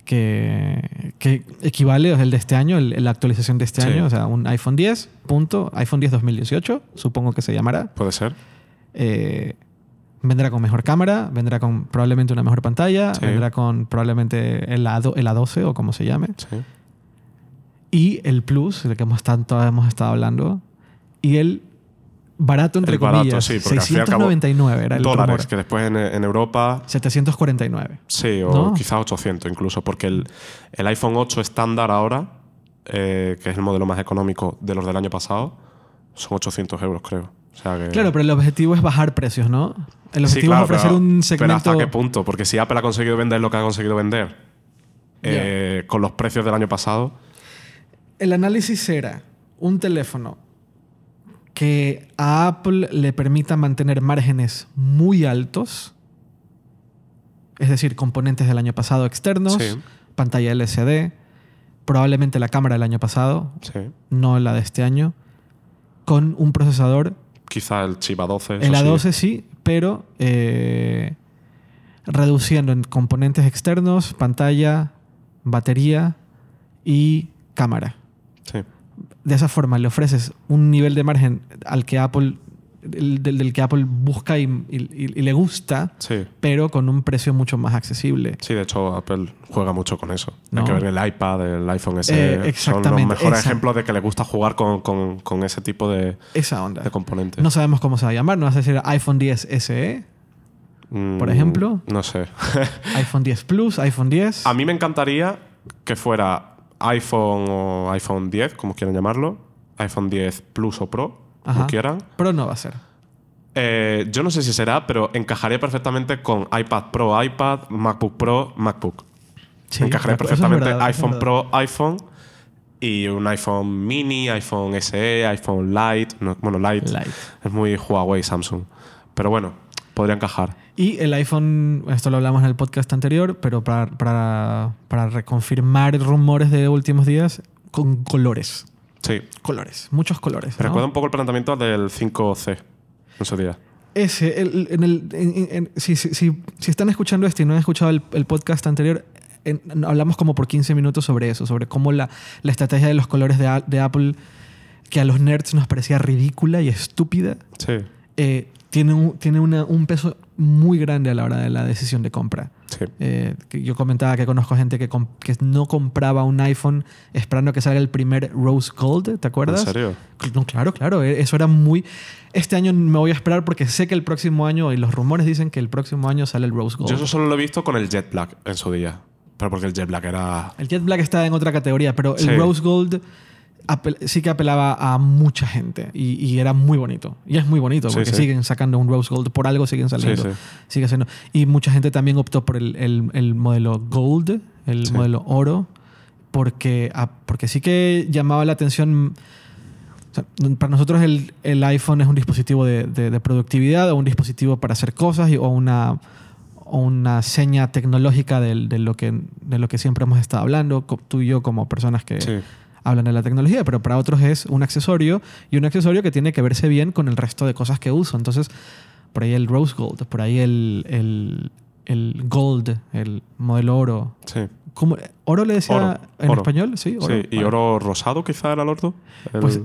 que, que equivale, o sea, el de este año, el- la actualización de este Sí. año, o sea, un iPhone 10, punto, iPhone 10 2018, supongo que se llamará. ¿Puede ser? Eh, vendrá con mejor cámara, vendrá con probablemente una mejor pantalla, Sí. vendrá con probablemente el, A, el A12 o como se llame. Sí. Y el Plus, del que hemos tanto hemos estado hablando. Y el barato, entre El barato, comillas. sí, cabo, 699 era el Dólares, rumor. que después en, en Europa 749. Sí, o ¿No? quizás 800 incluso, porque el, el iPhone 8 estándar ahora, eh, que es el modelo más económico de los del año pasado, son 800 euros, creo. O sea que, Claro, pero el objetivo es bajar precios, ¿no? El Sí, objetivo claro, es ofrecer pero- un Pero segmento. ¿hasta qué punto? Porque si Apple ha conseguido vender lo que ha conseguido vender eh, con los precios del año pasado, El análisis era un teléfono que a Apple le permita mantener márgenes muy altos, es decir, componentes del año pasado externos, Sí. pantalla LCD, probablemente la cámara del año pasado, sí. no la de este año, con un procesador Quizá el chip A12. El eso A12 sí, pero eh, reduciendo en componentes externos, pantalla, batería y cámara. Sí. De esa forma le ofreces un nivel de margen al que Apple, el- del, del que Apple busca y, y- y le gusta, Sí. pero con un precio mucho más accesible. Sí, de hecho, Apple juega mucho con eso. No. Hay que ver el iPad, el iPhone SE. Eh, son los exactamente, mejores esa. ejemplos de que le gusta jugar con, con- con ese tipo de, Esa onda. de componentes. No sabemos cómo se va a llamar, no vas a decir iPhone 10 SE, Mm, por ejemplo. No sé. iPhone 10 Plus, iPhone 10. A mí me encantaría que fuera iPhone o iPhone 10, como quieran llamarlo. iPhone 10 Plus o Pro, Ajá. como quieran. Pero no va a ser. Eh, yo no sé si será, pero encajaría perfectamente con iPad Pro, iPad, MacBook Pro, MacBook. Sí, encajaría perfectamente verdad, iPhone. Pro, iPhone y un iPhone mini, iPhone SE, iPhone Lite. No, bueno, Lite, Lite. es muy Huawei, Samsung. Pero bueno, podría encajar. Y el iPhone, esto lo hablamos en el podcast anterior, pero para, para, para reconfirmar rumores de últimos días, con colores. Sí. Colores, muchos colores. ¿no? recuerda un poco el planteamiento del 5C en su día. Ese, el- en el, en- en- si, si- si- si están escuchando esto y no han escuchado el, el podcast anterior, hablamos como por 15 minutos sobre eso, sobre cómo la, la estrategia de los colores de, de Apple, que a los nerds nos parecía ridícula y estúpida, Sí, eh, tiene, un, tiene una- un peso muy grande a la hora de la decisión de compra. sí. Eh, yo comentaba que conozco gente que, que no compraba un iPhone esperando que salga el primer Rose Gold, ¿te acuerdas? ¿En serio? No, claro, claro. eh, Eso era muy. Este año me voy a esperar porque sé que el próximo año, y los rumores dicen que el próximo año sale el Rose Gold. Yo eso solo lo he visto con el Jet Black en su día. Pero porque el Jet Black era. El Jet Black está en otra categoría, pero el. Rose Gold sí que apelaba a mucha gente y, y era muy bonito. Y es muy bonito porque sí. siguen sacando un Rose Gold, por algo siguen saliendo. sí. Sigue siendo. Y mucha gente también optó por el, el- el modelo Gold, el modelo oro, porque, ah, porque sí que llamaba la atención. o sea, para nosotros el, el iPhone es un dispositivo de, de- de productividad o un dispositivo para hacer cosas y- o una, o una seña tecnológica del- de, lo que, de lo que siempre hemos estado hablando, tú y yo como personas que. Hablan de la tecnología, pero para otros es un accesorio y un accesorio que tiene que verse bien con el resto de cosas que uso. Entonces, por ahí el Rose Gold, por ahí el, el, el Gold, el modelo oro. Sí. ¿Cómo? ¿Oro le decía Oro, en oro. español? Sí, oro. Sí, y Vale. oro rosado quizá era el ordo. El- Pues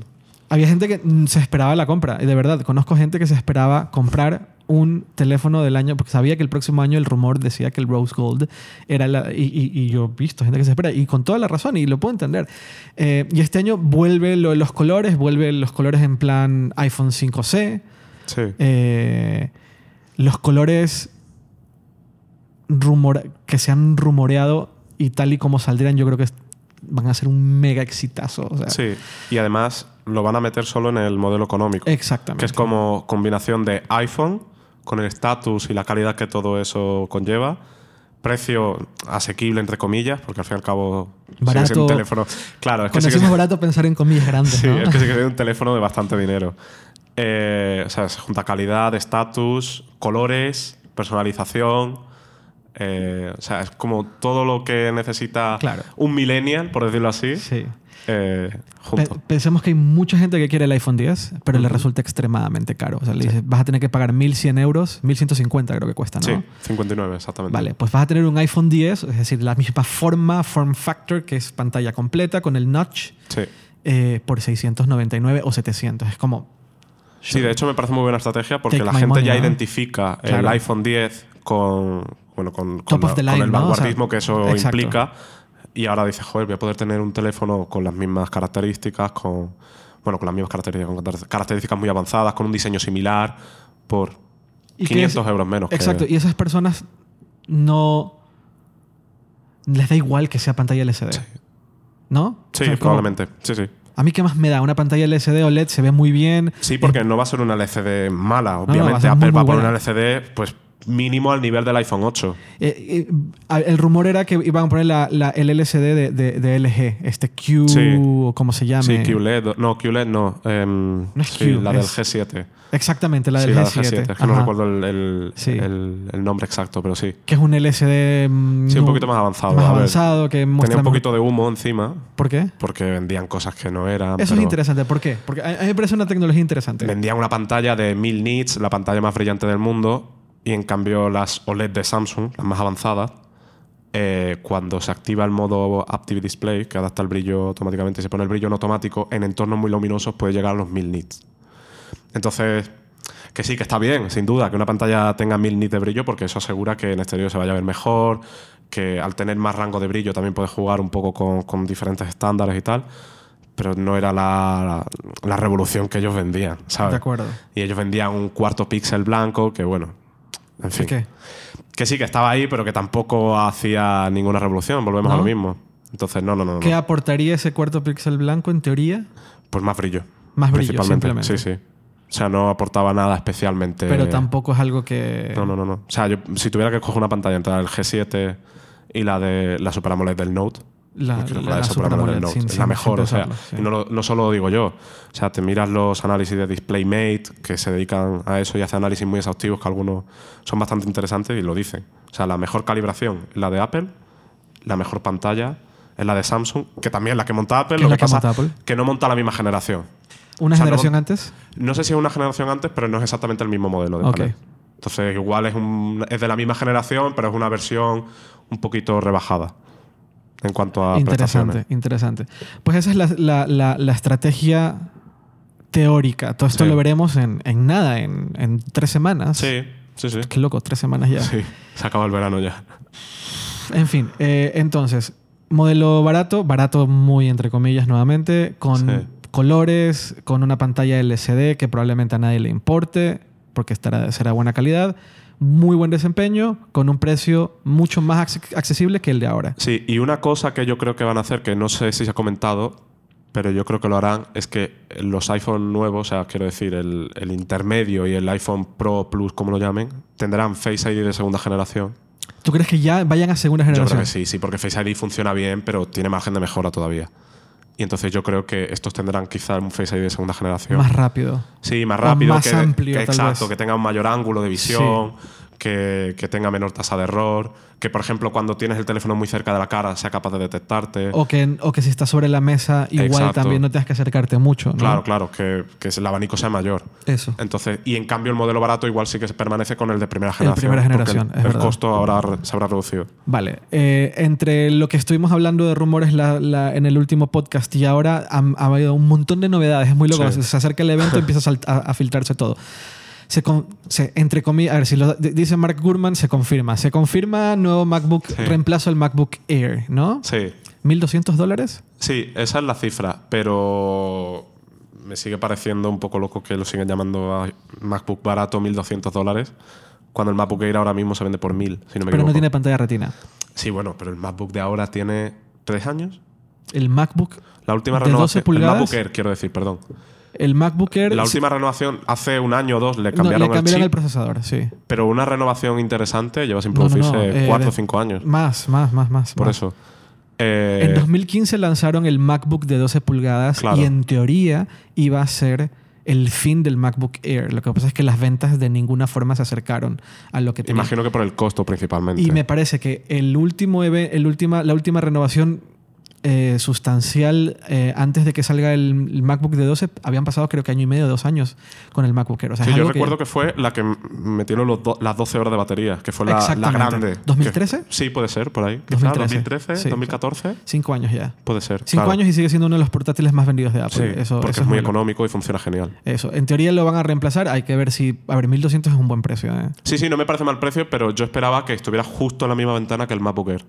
había gente que mm, se esperaba la compra. Y de verdad, conozco gente que se esperaba comprar un teléfono del año porque sabía que el próximo año el rumor decía que el Rose Gold era la... Y, y- y yo he visto gente que se espera y con toda la razón y lo puedo entender. Eh, y este año vuelve lo de los colores, vuelve los colores en plan iPhone 5C. sí. Eh, los colores rumor que se han rumoreado y tal y como saldrían, yo creo que es- van a ser un mega exitazo. o sea, Sí. Y además lo van a meter solo en el modelo económico. Exactamente. Que es como combinación de iPhone con el estatus y la calidad que todo eso conlleva. Precio asequible, entre comillas, porque al fin y al cabo Barato. un teléfono. Claro, es que Cuando decimos barato, pensar en comillas grandes, Sí, ¿no? es que sigue siendo un teléfono de bastante dinero. Eh, o sea, se junta calidad, estatus, colores, personalización. Eh, o sea, es como todo lo que necesita Claro. un millennial, por decirlo así, Sí. eh, Pe-. Pensemos que hay mucha gente que quiere el iPhone 10, pero le resulta extremadamente caro. O sea, le dices, vas a tener que pagar 1.100 euros, 1.150 creo que cuesta, ¿no? Sí, 59, exactamente. Vale, pues vas a tener un iPhone 10, es decir, la misma forma, form factor, que es pantalla completa con el notch, Sí. eh, por 699 o 700. Es como... Sí, de hecho me parece muy buena estrategia porque la gente money, ya ¿no? identifica Claro. el iPhone 10 con, bueno, con, con la- line, el ¿no? O sea, vanguardismo que eso exacto. implica. Y ahora dice, joder, voy a poder tener un teléfono con las mismas características, con, bueno, con las mismas características, con car- características muy avanzadas, con un diseño similar, por y que 500 es- euros menos. que- Exacto, y esas personas no... Les da igual que sea pantalla LCD. ¿No? Sí, O sea, es como, probablemente. Sí, sí. A mí qué más me da, una pantalla LCD o LED se ve muy bien. Sí, porque no va a ser una LCD mala. Obviamente ser muy, Apple va a poner una LCD pues mínimo al nivel del iPhone 8. Eh, eh, el rumor era que iban a poner la, la- el LCD de, de- de LG, este Q, Sí. o como se llame. Sí, QLED. No, QLED no. em, No es sí, Q, la del es- G7. Exactamente, la sí, del la G7. del G7. Es que no recuerdo el, el- Sí. el- el nombre exacto, pero sí. Que es un LCD. mm, Sí, un poquito más avanzado. Más a ver. avanzado, que muestra. Tenía un poquito de humo encima ¿Por qué? porque vendían cosas que no eran. Eso es interesante. ¿Por qué? Porque a mí me parece una tecnología interesante. Vendían una pantalla de 1000 nits, la pantalla más brillante del mundo, y en cambio las OLED de Samsung, las más avanzadas, eh, cuando se activa el modo Active Display, que adapta el brillo automáticamente y se pone el brillo en automático, en entornos muy luminosos puede llegar a los 1000 nits. Entonces, que sí, que está bien, sin duda, que una pantalla tenga 1000 nits de brillo, porque eso asegura que en exterior se vaya a ver mejor, que al tener más rango de brillo también puedes jugar un poco con, con diferentes estándares y tal. Pero no era la, la revolución que ellos vendían, ¿sabes? De acuerdo. Y ellos vendían un cuarto píxel blanco, que bueno, en fin. ¿Qué? Que sí, que estaba ahí, pero que tampoco hacía ninguna revolución, volvemos a lo mismo. Entonces, no, no, no. no. ¿Qué aportaría ese cuarto píxel blanco en teoría? Pues más brillo. Más brillo, principalmente. simplemente. Sí, sí. O sea, no aportaba nada especialmente. Pero tampoco es algo que. No, no, no, no. O sea, yo, si tuviera que coger una pantalla entre el G7 y la de la Super AMOLED del Note, La, la- la la Super AMOLED Note sin- es la mejor. o sea, sí. y no, lo- no solo lo digo yo. O sea, te miras los análisis de DisplayMate que se dedican a eso y hacen análisis muy exhaustivos que algunos son bastante interesantes y lo dicen. O sea, la mejor calibración es la de Apple, la mejor pantalla es la de Samsung, que también es la que monta Apple, ¿Qué lo que que pasa monta Apple? que no monta la misma generación. ¿Una O sea, no- generación antes? No sé si es una generación antes, pero no es exactamente el mismo modelo de panel. Entonces, igual es, un- es de la misma generación, pero es una versión un poquito rebajada en cuanto a Interesante, interesante. Pues esa es la, la- la- la estrategia teórica. Todo esto Sí. lo veremos en, en nada, en, en tres semanas. Sí, sí, sí. Qué loco, tres semanas ya. Sí, se acaba el verano ya. En fin, eh, entonces, modelo barato, barato muy entre comillas nuevamente, con Sí. colores, con una pantalla LCD que probablemente a nadie le importe, porque estará, será buena calidad, muy buen desempeño, con un precio mucho más acce- accesible que el de ahora. Sí, y una cosa que yo creo que van a hacer, que no sé si se ha comentado, pero yo creo que lo harán, es que los iPhone nuevos, o sea, quiero decir, el, el intermedio y el iPhone Pro Plus, como lo llamen, tendrán Face ID de segunda generación. ¿Tú crees que ya vayan a segunda Yo generación? creo que sí, sí, porque Face ID funciona bien, pero tiene margen de mejora todavía. Y entonces yo creo que estos tendrán quizá un Face ID de segunda generación. Más rápido. sí, más rápido. más que, amplio, que tal exacto, vez. que tenga un mayor ángulo de visión, que, que tenga menor tasa de error, que por ejemplo cuando tienes el teléfono muy cerca de la cara sea capaz de detectarte. O que, o que si estás sobre la mesa, igual Exacto. también no tengas que acercarte mucho. ¿no? Claro, claro, que, que el abanico sea mayor. Eso. Entonces, y en cambio el modelo barato igual sí que se permanece con el de primera El generación. primera porque generación, el, es el verdad. costo ahora se habrá reducido. Vale. Eh, entre lo que estuvimos hablando de rumores la- la- en el último podcast y ahora ha, habido un montón de novedades. Es muy loco. Sí. Se acerca el evento y empieza a filtrarse todo. Se, con- se- entre comillas, a ver si lo dice Mark Gurman, se confirma. Se confirma nuevo MacBook, Sí. reemplazo al MacBook Air, ¿no? Sí, 1.200 dólares. Sí, esa es la cifra, pero me sigue pareciendo un poco loco que lo siguen llamando a MacBook barato 1.200 dólares, cuando el MacBook Air ahora mismo se vende por 1.000, si no me Pero equivoco. no tiene pantalla retina. Sí, bueno, pero el MacBook de ahora tiene tres años. El MacBook, La última ¿De renovación... 12 pulgadas? El MacBook Air, quiero decir, perdón. El MacBook Air. La última renovación, hace un año o dos, le no, cambiaron, le cambiaron el procesador, sí. pero una renovación interesante lleva sin no, producirse no, eh, cuatro o cinco años. Más, más, más, más. Por más. eso. Eh, En 2015 lanzaron el MacBook de 12 pulgadas Claro. y en teoría iba a ser el fin del MacBook Air. Lo que pasa es que las ventas de ninguna forma se acercaron a lo que tenía. imagino que por el costo principalmente. Y me parece que el último el última, la última renovación eh, sustancial eh, antes de que salga el, el MacBook de 12 habían pasado creo que año y medio, dos años con el MacBook Air. O sea, Sí, yo algo que- recuerdo que, fue la que metieron los do- las 12 horas de batería, que fue la, la grande. ¿2013? Que- sí, puede ser, por ahí. Quizá, 2013. 2013, Sí, 2014, Cinco años ya. puede ser. Cinco claro. años y sigue siendo uno de los portátiles más vendidos de Sí, Apple. eso, porque eso es muy loco. económico y funciona genial. Eso. En teoría lo van a reemplazar. Hay que ver si. A ver, 1200 es un buen precio. ¿eh? Sí, sí, no me parece mal precio, pero yo esperaba que estuviera justo en la misma ventana que el MacBook Air.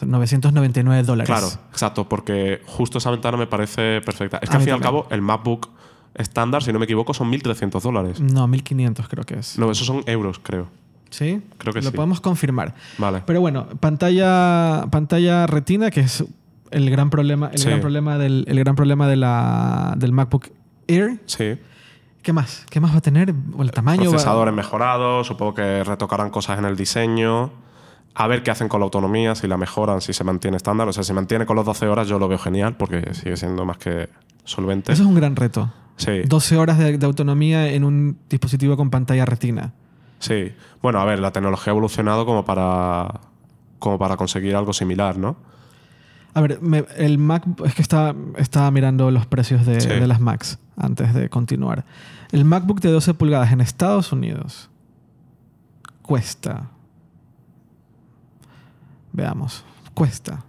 999 dólares. Claro, exacto, porque justo esa ventana me parece perfecta. Es que A al fin y al cabo, el MacBook estándar, si no me equivoco, son 1.300 dólares. No, 1500 creo que es. No, esos son euros, creo. ¿Sí? Creo que Lo sí. podemos confirmar. Vale. Pero bueno, pantalla, pantalla retina, que es el gran problema, el Sí. gran problema, del, el gran problema de la, del MacBook Air, Sí. ¿Qué más? ¿Qué más va a tener? ¿O el tamaño? va- Procesadores mejorados, supongo que retocarán cosas en el diseño. A ver qué hacen con la autonomía, si la mejoran, si se mantiene estándar. O sea, si mantiene con los 12 horas, yo lo veo genial porque sigue siendo más que solvente. Eso es un gran reto. Sí, 12 horas de, de autonomía en un dispositivo con pantalla retina. sí. Bueno, a ver, la tecnología ha evolucionado como para, como para conseguir algo similar, ¿no? A ver, me- el Mac, es que estaba, estaba mirando los precios de, Sí. de las Macs antes de continuar. El MacBook de 12 pulgadas en Estados Unidos cuesta. Veamos, cuesta.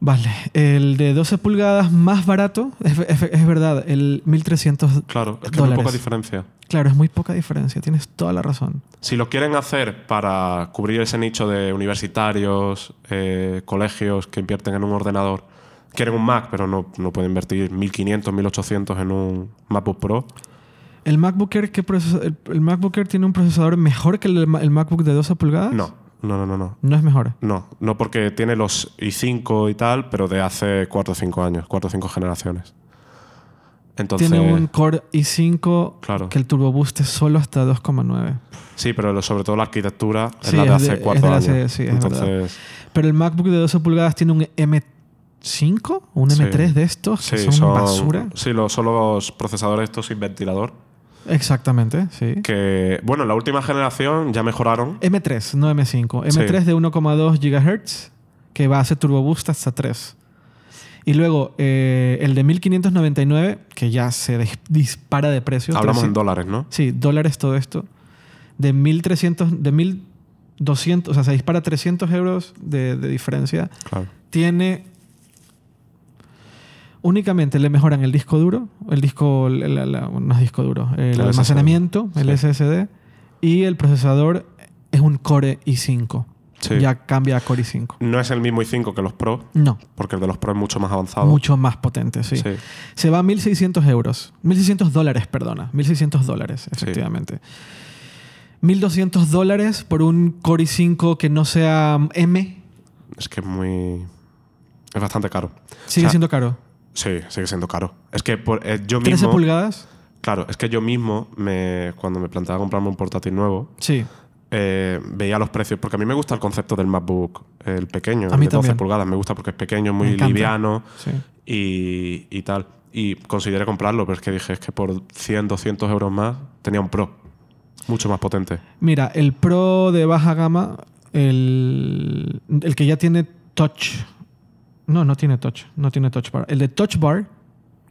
Vale, el de 12 pulgadas más barato, es, es- es verdad, el 1300 Claro, es que muy poca diferencia. Claro, es muy poca diferencia, tienes toda la razón. Si lo quieren hacer para cubrir ese nicho de universitarios, eh, colegios que invierten en un ordenador, quieren un Mac, pero no, no pueden invertir 1.500, 1.800 en un MacBook Pro, ¿El MacBook Air, qué el, el MacBook Air tiene un procesador mejor que el, el MacBook de 12 pulgadas? no, no, no, no, no. No es mejor. No, no porque tiene los i5 y tal, pero de hace 4 o 5 años, 4 o 5 generaciones. Entonces, Tiene un Core i5 Claro. que el Turbo Boost es solo hasta 2,9. sí, pero sobre todo la arquitectura es Sí, la de hace de- es 4 de la años. hace- sí, es Entonces, Pero el MacBook de 12 pulgadas tiene un M5, un Sí. M3 de estos, que sí, son, son, basura. Sí, los, son los procesadores estos sin ventilador. Exactamente, sí. Que, bueno, en la última generación ya mejoraron. M3, no M5. Sí. M3 de 1,2 GHz, que va a hacer Turbo Boost hasta 3. Y luego eh, el de 1599, que ya se dis- dispara de precio. Hablamos en 300 dólares, ¿no? Sí, dólares todo esto. De 1300, de 1200, o sea, se dispara 300 euros de, de diferencia. Claro. Tiene. Únicamente le mejoran el disco duro, el disco, el- el- la- no es disco duro, el, El almacenamiento, el Sí. SSD, y el procesador es un Core i5. Sí. Ya cambia a Core i5. No es el mismo i5 que los Pro, No, porque el de los Pro es mucho más avanzado. mucho más potente, sí. Sí. Se va a 1.600 euros. 1.600 dólares, perdona. 1.600 dólares, efectivamente. 1.200 dólares por un Core i5 que no sea M. Es que es muy. Es bastante caro. Sigue O sea, siendo caro. Sí, sigue siendo caro. Es que por- eh, yo 13 mismo. pulgadas. Claro, es que yo mismo, me, cuando me planteaba comprarme un portátil nuevo, Sí. eh, veía los precios. Porque a mí me gusta el concepto del MacBook, el pequeño, A el mí de 12 también. pulgadas. Me gusta porque es pequeño, muy liviano Sí. y, y tal. Y consideré comprarlo, pero es que dije, es que por 100, 200 euros más tenía un Pro. Mucho más potente. Mira, el Pro de baja gama, el, el que ya tiene Touch. No, no tiene Touch. No tiene Touch Bar. El de Touch Bar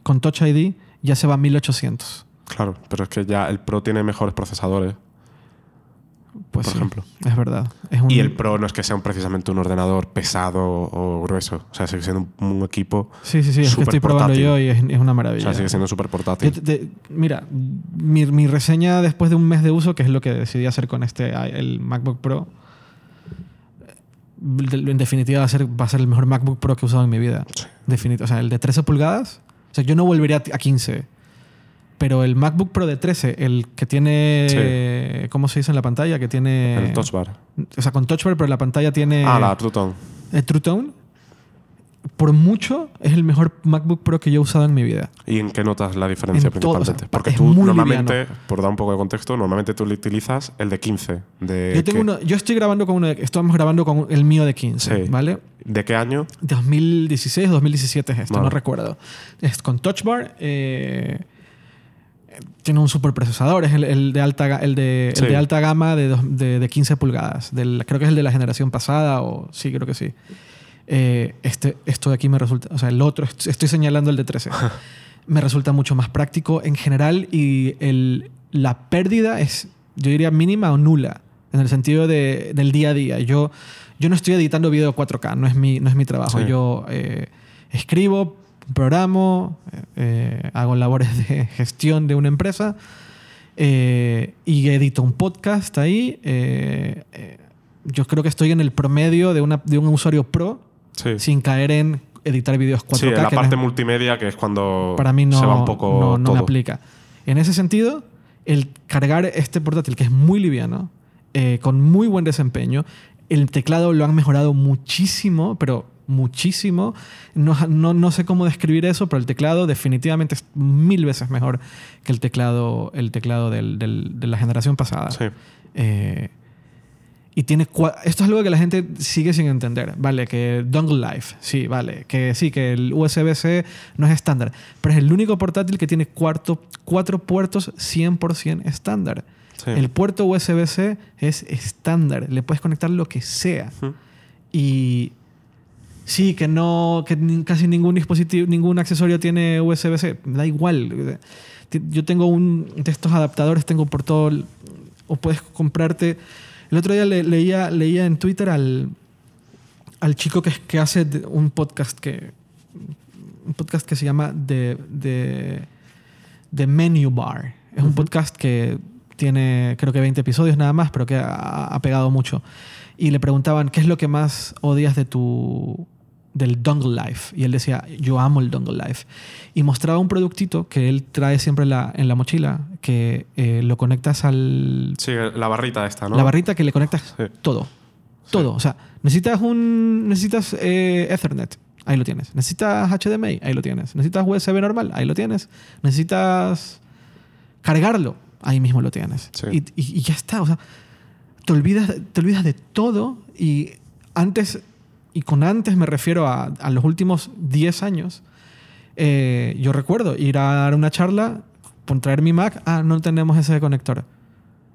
con Touch ID ya se va a 1800. Claro, pero es que ya el Pro tiene mejores procesadores, Pues por sí, ejemplo. Es verdad. Es un- Y el Pro no es que sea un- precisamente un ordenador pesado o grueso. O sea, sigue siendo un, un equipo. Sí, sí, sí. Es que estoy probando yo y es, es una O maravilla. sea, sigue siendo súper portátil. te- te- mira, mi, mi reseña después de un mes de uso, que es lo que decidí hacer con este, el MacBook Pro, en definitiva va a ser, va a ser el mejor MacBook Pro que he usado en mi vida. Definit- o sea, el de 13 pulgadas, o sea, yo no volvería a 15. Pero el MacBook Pro de 13, el que tiene, ¿cómo se dice en la pantalla? Que tiene... el Touch Bar. O sea, con Touch Bar, pero la pantalla tiene... ah, la True Tone. el True Tone. Por mucho es el mejor MacBook Pro que yo he usado en mi vida. ¿Y en qué notas la diferencia En todo, o sea, principalmente? Porque tú normalmente, por dar un poco de contexto, normalmente tú utilizas el de 15. De Yo, tengo uno, yo estoy grabando con uno, de- estamos grabando con el mío de 15, Sí. ¿vale? ¿De qué año? 2016 o 2017 es esto, Vale. no recuerdo. Es con Touch Bar. eh, tiene un super procesador, es el, el de, alta, el de, el Sí. de alta gama de, de, de 15 pulgadas. Del, creo que es el de la generación pasada, o sí, creo que sí. Eh, este, esto de aquí me resulta, o sea, el otro, est- estoy señalando el de 13. me resulta mucho más práctico en general y el, la pérdida es, yo diría, mínima o nula en el sentido de, del día a día. Yo, yo no estoy editando video 4K, no es mi, no es mi trabajo. Sí. Yo eh, escribo, programo, eh, hago labores de gestión de una empresa eh, y edito un podcast ahí. eh, eh, yo creo que estoy en el promedio de, una, de un usuario pro Sí. sin caer en editar videos 4K. Sí, la que no parte es- multimedia, que es cuando para mí no, se va un poco no, no todo. me aplica. En ese sentido, el cargar este portátil, que es muy liviano, eh, con muy buen desempeño, el teclado lo han mejorado muchísimo, pero muchísimo. No, no, no sé cómo describir eso, pero el teclado definitivamente es mil veces mejor que el teclado, el teclado del- del- de la generación pasada. Sí. Eh, y tiene esto es algo que la gente sigue sin entender, ¿vale? Que dongle life, sí, vale. Que sí, que el USB-C no es estándar. Pero es el único portátil que tiene cuarto, cuatro puertos 100% estándar. Sí. El puerto USB-C es estándar. Le puedes conectar lo que sea. Ujú. Y sí, que no, que casi ningún dispositivo, ningún accesorio tiene USB-C. Da igual. Yo tengo un de estos adaptadores, tengo por todo. o puedes comprarte. El otro día le- leía, leía en Twitter al, al chico que, que hace un podcast que. Un podcast que se llama The, The, The Menu Bar. Es un podcast que tiene creo que 20 episodios nada más, pero que ha, ha pegado mucho. Y le preguntaban, ¿qué es lo que más odias de tu del Dongle Life? Y él decía, yo amo el Dongle Life. Y mostraba un productito que él trae siempre en la, en la mochila, que eh, lo conectas al... Sí, la barrita esta, ¿no? La barrita que le conectas Sí. todo. Todo. O sea, necesitas un... Necesitas eh, Ethernet. Ahí lo tienes. Necesitas HDMI. Ahí lo tienes. Necesitas USB normal. Ahí lo tienes. Necesitas cargarlo. Ahí mismo lo tienes. Sí. Y, y- y ya está. O sea, te olvidas, te olvidas de todo y antes, y con antes me refiero a, a los últimos 10 años, eh, yo recuerdo ir a dar una charla, traer mi Mac, ah, no tenemos ese conector.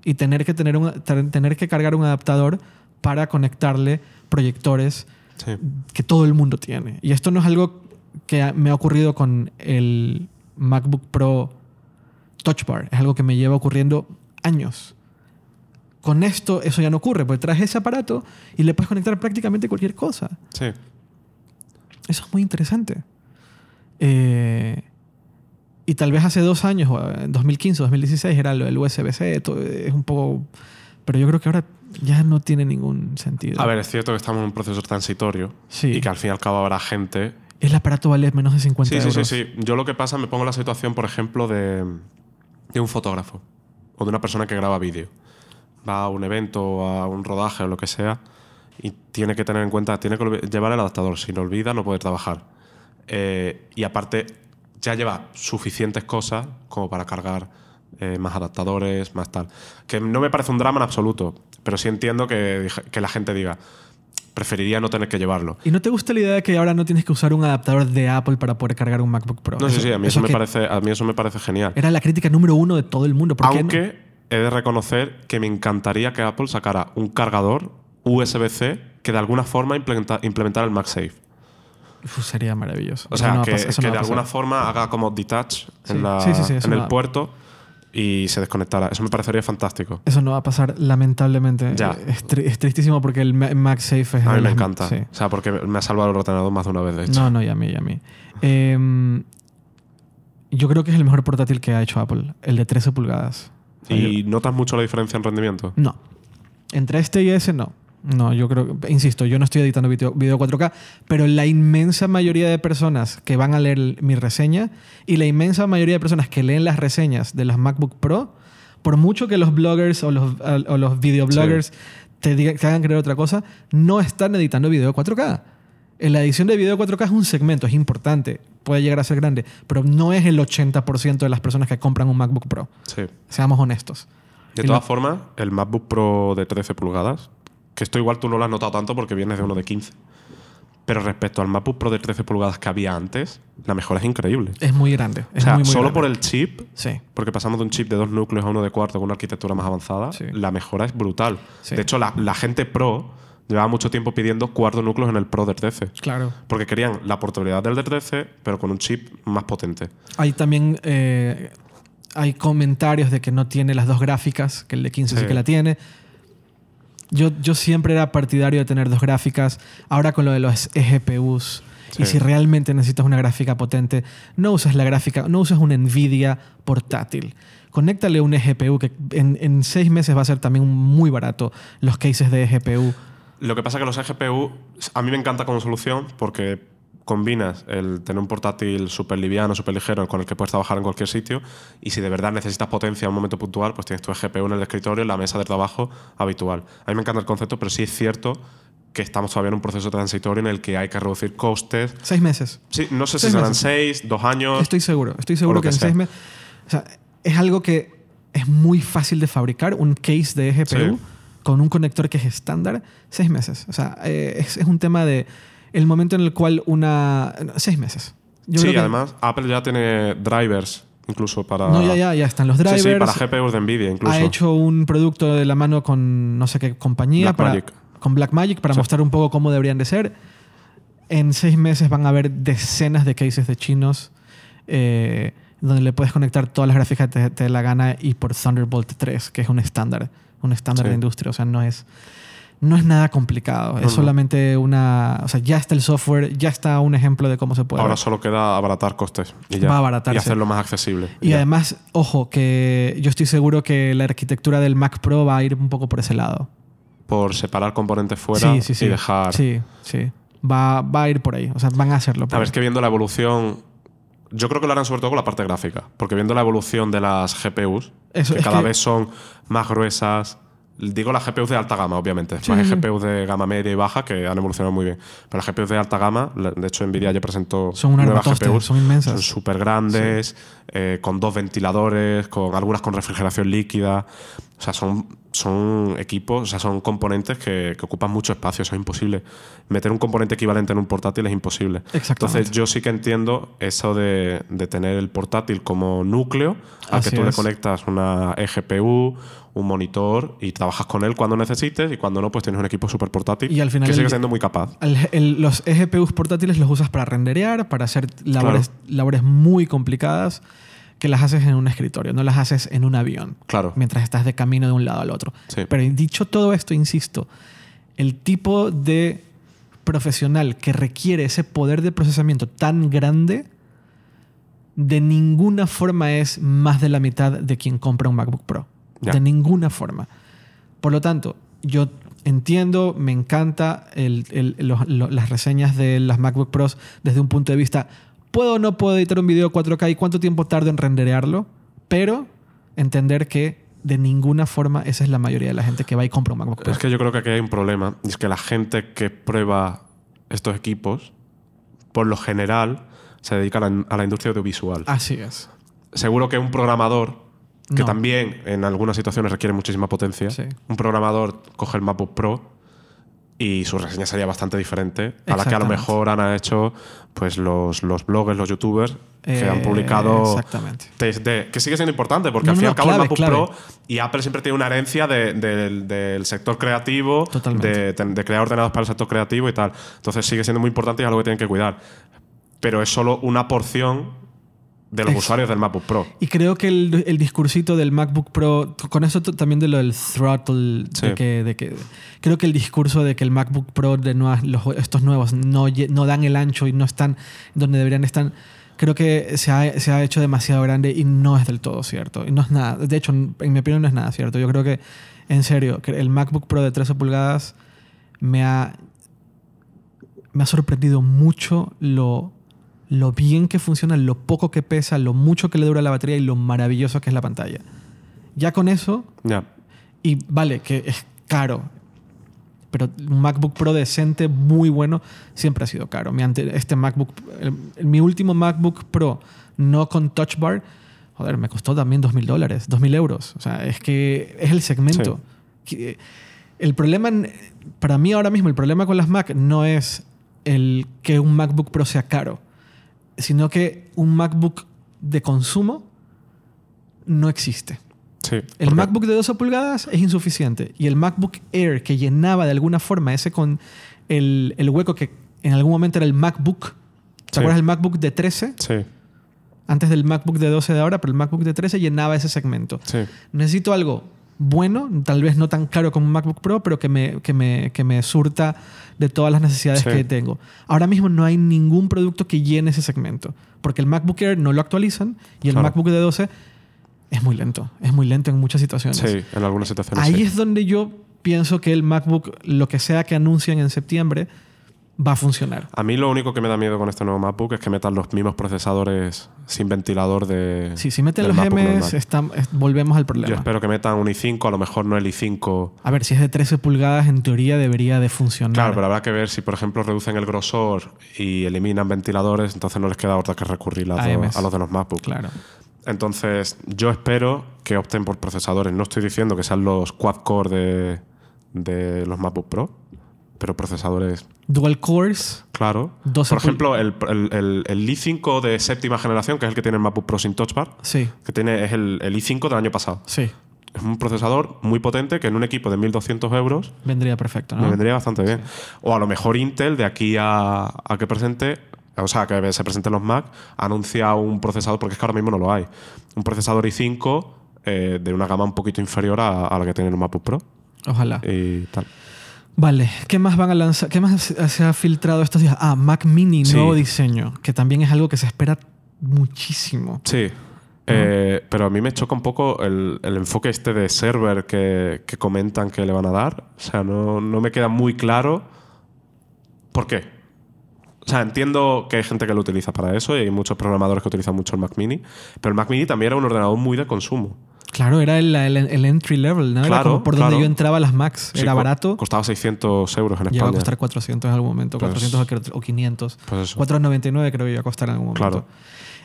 Y tener que, tener un, ter- tener que cargar un adaptador para conectarle proyectores Sí. que todo el mundo tiene. Y esto no es algo que me ha ocurrido con el MacBook Pro Touch Bar. Es algo que me lleva ocurriendo años. Con esto eso ya no ocurre, porque traes ese aparato y le puedes conectar prácticamente cualquier cosa. Sí. Eso es muy interesante. Eh, y tal vez hace dos años, o en 2015, 2016, era lo del USB-C, es un poco... Pero yo creo que ahora ya no tiene ningún sentido. A ver, es cierto que estamos en un proceso transitorio Sí. y que al fin y al cabo habrá gente. El aparato vale menos de 50 Sí, sí, euros. sí, sí. Yo lo que pasa, me pongo en la situación, por ejemplo, de, de un fotógrafo o de una persona que graba vídeo. Va a un evento, a un rodaje o lo que sea y tiene que tener en cuenta, tiene que llevar el adaptador. Si lo olvida, no puede trabajar. Eh, y aparte, ya lleva suficientes cosas como para cargar eh, más adaptadores, más tal. Que no me parece un drama en absoluto, pero sí entiendo que, que la gente diga, preferiría no tener que llevarlo. ¿Y no te gusta la idea de que ahora no tienes que usar un adaptador de Apple para poder cargar un MacBook Pro? No, sí, sí, a mí eso, me parece, a mí eso me parece genial. Era la crítica número uno de todo el mundo. ¿Por qué no? He de reconocer que me encantaría que Apple sacara un cargador USB-C que de alguna forma implementa- implementara el MagSafe. Uf, sería maravilloso. O sea, no que, no de alguna forma haga como detach Sí. en, la- Sí, sí, sí, eso en el va- puerto y se desconectara. Eso me parecería fantástico. Eso no va a pasar, lamentablemente. Ya. Es, tri- es tristísimo porque el Ma- MagSafe es. A mí me encanta. O sea, porque me ha salvado el ordenador más de una vez, de hecho. No, no, y a mí, y a mí. Em, yo creo que es el mejor portátil que ha hecho Apple, el de 13 pulgadas. ¿Y notas mucho la diferencia en rendimiento? no. Entre este y ese, no. No, yo creo, insisto, yo no estoy editando video, video 4K, pero la inmensa mayoría de personas que van a leer mi reseña y la inmensa mayoría de personas que leen las reseñas de las MacBook Pro, por mucho que los bloggers o los, o los videobloggers te, te hagan creer otra cosa, no están editando video 4K. En la edición de video 4K es un segmento, es importante, puede llegar a ser grande, pero no es el 80% de las personas que compran un MacBook Pro. Sí. Seamos honestos. De todas formas, el MacBook Pro de 13 pulgadas, que esto igual tú no lo has notado tanto porque vienes de uno de 15. Pero respecto al MacBook Pro de 13 pulgadas que había antes, la mejora es increíble. Es muy grande. O sea, muy, muy solo grande. por el chip, Sí. porque pasamos de un chip de dos núcleos a uno de cuarto con una arquitectura más avanzada, Sí. la mejora es brutal. Sí. De hecho, la, la gente Pro llevaba mucho tiempo pidiendo cuatro núcleos en el Pro de 13. Claro. Porque querían la portabilidad del de 13, pero con un chip más potente. Hay también eh, hay comentarios de que no tiene las dos gráficas, que el de 15 sí, Sí. que la tiene. Yo, yo siempre era partidario de tener dos gráficas. Ahora con lo de los eGPUs. Y si realmente necesitas una gráfica potente, no uses la gráfica, no uses un Nvidia portátil. Conéctale un eGPU que en, en seis meses va a ser también muy barato los cases de eGPU. Lo que pasa es que los eGPU a mí me encanta como solución porque combinas el tener un portátil súper liviano, súper ligero con el que puedes trabajar en cualquier sitio y si de verdad necesitas potencia en un momento puntual, pues tienes tu eGPU en el escritorio, en la mesa de trabajo habitual. A mí me encanta el concepto, pero sí es cierto que estamos todavía en un proceso transitorio en el que hay que reducir costes. Seis meses. Sí, no sé si serán meses. seis, dos años. Estoy seguro. Estoy seguro que, que en seis meses. O sea, es algo que es muy fácil de fabricar. Un case de GPU Sí. Con un conector que es estándar. Seis meses. O sea, eh, es, es un tema de el momento en el cual una. no, Seis meses. Yo sí, creo que- además Apple ya tiene drivers incluso para... No, ya, ya, ya están los Sí, drivers. sí, para GPUs de Nvidia incluso. ha hecho un producto de la mano con no sé qué compañía. para- Blackmagic. Con Blackmagic para Sí. mostrar un poco cómo deberían de ser. En seis meses van a haber decenas de cases de chinos eh, donde le puedes conectar todas las gráficas que te, te dé la gana y por Thunderbolt 3, que es un estándar, un estándar Sí. de industria. O sea, no es, no es nada complicado. No, es no. solamente una... O sea, ya está el software, ya está un ejemplo de cómo se puede. Ahora solo queda abaratar costes y ya. Va a abaratarse. Y hacerlo más accesible. Y además, ojo, que yo estoy seguro que la arquitectura del Mac Pro va a ir un poco por ese lado. Por separar componentes fuera sí, sí, sí. y dejar... Sí, sí. Va, va a ir por ahí. O sea, van a hacerlo. por A ver, ahí. es que viendo la evolución... Yo creo que lo harán sobre todo con la parte gráfica. Porque viendo la evolución de las GPUs, Eso, que cada que- vez son más gruesas. Digo las GPUs de alta gama, obviamente. Sí, hay sí. GPUs de gama media y baja que han evolucionado muy bien. Pero las GPUs de alta gama, de hecho Nvidia ya presentó Son un nuevas GPUs. son inmensas. Son súper grandes, eh, con dos ventiladores, con algunas con refrigeración líquida. O sea, son, son equipos, o sea, son componentes que, que ocupan mucho espacio. Eso es imposible. Meter un componente equivalente en un portátil es imposible. Exactamente. Entonces, yo sí que entiendo eso de, de tener el portátil como núcleo, al que tú le es. conectas una eGPU, un monitor y trabajas con él cuando necesites y cuando no, pues tienes un equipo súper portátil Y al final que sigue el- siendo muy capaz. El- el- los EGPUs portátiles los usas para renderear, para hacer labores, labores muy complicadas que las haces en un escritorio, no las haces en un avión, Claro. mientras estás de camino de un lado al otro. Sí. Pero dicho todo esto, insisto, el tipo de profesional que requiere ese poder de procesamiento tan grande, de ninguna forma es más de la mitad de quien compra un MacBook Pro. Ya. De ninguna forma. Por lo tanto, yo entiendo, me encanta el- el- los- lo- las reseñas de las MacBook Pros desde un punto de vista, ¿puedo o no puedo editar un video 4K y cuánto tiempo tardo en renderearlo? Pero entender que de ninguna forma esa es la mayoría de la gente que va y compra un MacBook Pro. Es que yo creo que aquí hay un problema. Y es que la gente que prueba estos equipos, por lo general, se dedica a la, a la industria audiovisual. Así es. Seguro que un programador, que No. también en algunas situaciones requiere muchísima potencia, Sí. un programador coge el MacBook Pro y su reseña sería bastante diferente a la que a lo mejor han hecho pues, los, los bloggers, los youtubers que Eh, han publicado Exactamente. test de- que sigue siendo importante porque No, al fin y no, al cabo clave, el MacBook clave. Pro y Apple siempre tiene una herencia de- del- del sector creativo, de, de crear ordenadores para el sector creativo y tal. Entonces sigue siendo muy importante y es algo que tienen que cuidar. Pero es solo una porción de los usuarios del MacBook Pro. Y creo que el, el discursito del MacBook Pro, con eso también de lo del throttle, Sí. de que, de que- creo que el discurso de que el MacBook Pro de nuevas- los- estos nuevos no, no dan el ancho y no están donde deberían estar, creo que se ha, se ha hecho demasiado grande y no es del todo cierto. Y no es nada, de hecho, en mi opinión no es nada cierto. Yo creo que, en serio, que el MacBook Pro de 13 pulgadas me ha, me ha sorprendido mucho lo, lo bien que funciona, lo poco que pesa, lo mucho que le dura la batería y lo maravilloso que es la pantalla. Ya con eso, Ya. y vale, que es caro, pero un MacBook Pro decente, muy bueno, siempre ha sido caro. Mi, ante- este MacBook, el- mi último MacBook Pro, no con Touch Bar, joder, me costó también 2.000 dólares, 2.000 euros. O sea, es que es el segmento. El problema, para mí ahora mismo, el problema con las Mac no es el que un MacBook Pro sea caro, sino que un MacBook de consumo no existe. Sí. El MacBook de 12 pulgadas es insuficiente. Y el MacBook Air que llenaba de alguna forma ese con el, el hueco que en algún momento era el MacBook. ¿Te Sí. acuerdas del MacBook de 13? Sí, Antes del MacBook de 12 de ahora, pero el MacBook de 13 llenaba ese segmento. sí. Necesito algo bueno, tal vez no tan caro como un MacBook Pro, pero que me, que me, que me surta de todas las necesidades Sí. que tengo. Ahora mismo no hay ningún producto que llene ese segmento, porque el MacBook Air no lo actualizan y el Claro. MacBook de 12 es muy lento, es muy lento en muchas situaciones. Sí, en algunas situaciones Ahí sí. es donde yo pienso que el MacBook, lo que sea que anuncien en septiembre, va a funcionar. A mí lo único que me da miedo con este nuevo MacBook es que metan los mismos procesadores sin ventilador de. Sí, si meten los MacBook M's, normal. está- es- volvemos al Yo problema. espero que metan un i5, a lo mejor no el i5. A ver, si es de 13 pulgadas, en teoría debería de funcionar. Claro, pero habrá que ver si, por ejemplo, reducen el grosor y eliminan ventiladores, entonces no les queda otra que recurrir a, A los- Ms. a los de los MacBook. Claro. Entonces, yo espero que opten por procesadores. No estoy diciendo que sean los quad-core de, de los MacBook Pro, pero procesadores, Dual cores, claro. 12 por ejemplo, el, el, el- el i5 de séptima generación, que es el que tiene el MacBook Pro sin Touch Bar, sí, que tiene, es el, el i5 del año pasado. sí, Es un procesador muy potente que en un equipo de 1200 euros vendría perfecto, ¿no? me vendría bastante bien. O a lo mejor Intel, de aquí a, a que presente, o sea, que se presenten los Mac, anuncia un procesador, porque es que ahora mismo no lo hay. Un procesador i5 eh, de una gama un poquito inferior a, a la que tiene el MacBook Pro Ojalá. y tal. Vale, ¿qué más van a lanzar? ¿Qué más se ha filtrado estos días? Ah, Mac Mini, Sí. nuevo diseño, que también es algo que se espera muchísimo. Sí. Eh, pero a mí me choca un poco el, el enfoque este de server que, que comentan que le van a dar. O sea, no, no me queda muy claro por qué. O sea, entiendo que hay gente que lo utiliza para eso y hay muchos programadores que utilizan mucho el Mac Mini, pero el Mac Mini también era un ordenador muy de consumo. Claro, era el, el- el entry level, ¿no? era como por donde yo entraba a las Macs. Sí, era barato, Costaba 600 euros en llegaba a España. costar 400 en algún momento, Pues- 400 o creo- o 500. Pues eso. 499 creo que iba a costar en algún momento. Claro.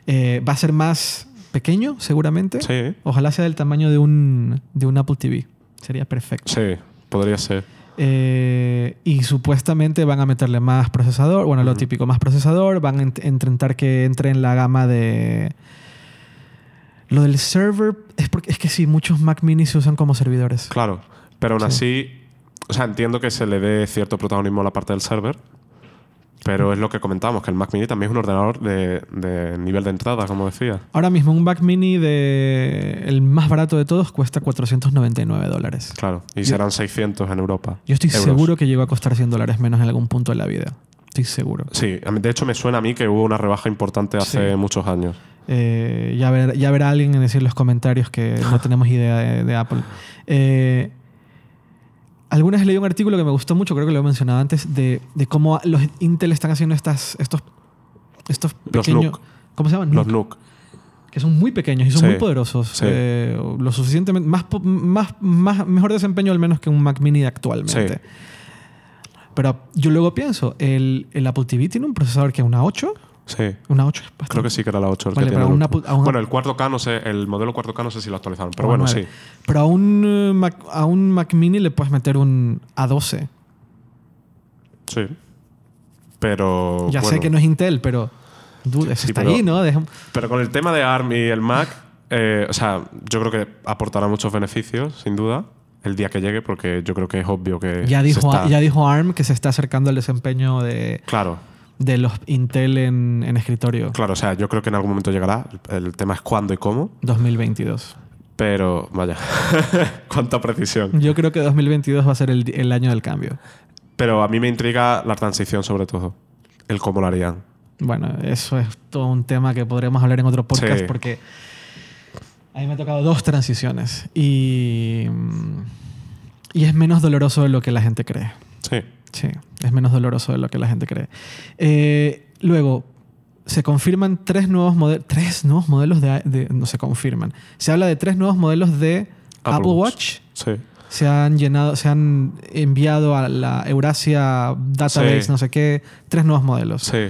Eh, va a ser más pequeño, seguramente. Sí, Ojalá sea del tamaño de un, de un Apple TV. Sería perfecto. sí, podría ser. Eh, y supuestamente van a meterle más procesador, bueno, lo típico, más procesador, van a int- intentar que entre en la gama de... Lo del server, es porque es que sí, muchos Mac mini se usan como servidores. Claro, pero aún así, o sea, entiendo que se le dé cierto protagonismo a la parte del server, pero es lo que comentábamos, que el Mac Mini también es un ordenador de, de nivel de entrada, como decía. Ahora mismo un Mac mini de el más barato de todos cuesta 499 dólares. Claro, y Yo- serán 600 en Europa. Yo estoy Euros. seguro que llegó a costar 100 dólares menos en algún punto de la vida. Estoy seguro. Sí, de hecho me suena a mí que hubo una rebaja importante hace Sí. muchos años. Eh, ya, ver- ya verá alguien en decir en los comentarios que no tenemos idea de, de Apple. Eh, alguna vez leí un artículo que me gustó mucho, creo que lo he mencionado antes, de, de cómo los Intel están haciendo estas, estos, estos Los pequeños... NUC. ¿Cómo se llaman? Los NUC. Que son muy pequeños y son Sí, muy poderosos. sí. Eh, lo suficientemente... Más, más, más, mejor desempeño al menos que un Mac Mini actualmente. Sí. Pero yo luego pienso, el, el Apple TV tiene un procesador que es una 8. Sí, Una 8 es bastante creo que sí que era la 8 el Vale, que pero tiene a un el Apple- a un- Bueno, el 4K no sé, el modelo 4K no sé si lo actualizaron, pero Ah, bueno, sí. Pero a un, eh, Mac, a un Mac Mini le puedes meter un A12. Sí. Pero ya sé que no es Intel, pero dude, eso Sí, está pero- ahí, ¿no? Deja- Pero con el tema de ARM y el Mac, eh, o sea, yo creo que aportará muchos beneficios, sin duda, el día que llegue, porque yo creo que es obvio que. ya, dijo, está- ya dijo ARM que se está acercando al desempeño de, Claro, de los Intel en, en escritorio claro, o sea, yo creo que en algún momento llegará. El el tema es cuándo y cómo, 2022. pero vaya, cuánta precisión. Yo creo que 2022 va a ser el, el año del cambio. Pero a mí me intriga la transición, sobre todo, el cómo lo harían. Bueno, eso es todo un tema que podríamos hablar en otro podcast Sí. porque a mí me ha tocado dos transiciones y, mm, y es menos doloroso de lo que la gente cree. Sí, Sí, es menos doloroso de lo que la gente cree. Eh, luego, se confirman tres nuevos modelos. Tres nuevos modelos de, de- No se confirman. Se habla de tres nuevos modelos de Apple, Apple Watch. Watch. sí. Se han llenado, se han enviado a la Eurasia Database, Sí. no sé qué, tres nuevos modelos. Sí,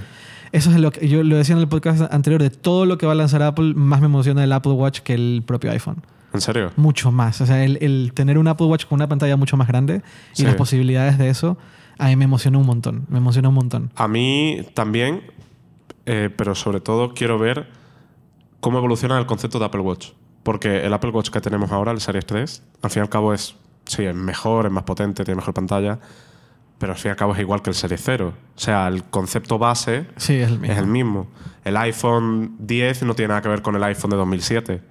Eso es lo que yo lo decía en el podcast anterior, de todo lo que va a lanzar Apple, más me emociona el Apple Watch que el propio iPhone. ¿en serio? Mucho más. O sea, el, el tener un Apple Watch con una pantalla mucho más grande y Sí. las posibilidades de eso, a mí me emociona un montón. Me emociona un montón. A mí también, eh, pero sobre todo quiero ver cómo evoluciona el concepto de Apple Watch. Porque el Apple Watch que tenemos ahora, el Series 3, al fin y al cabo es, sí, es mejor, es más potente, tiene mejor pantalla, pero al fin y al cabo es igual que el Series 0. O sea, el concepto base Sí, es el mismo. es el mismo. El iPhone 10 no tiene nada que ver con el iPhone de 2007.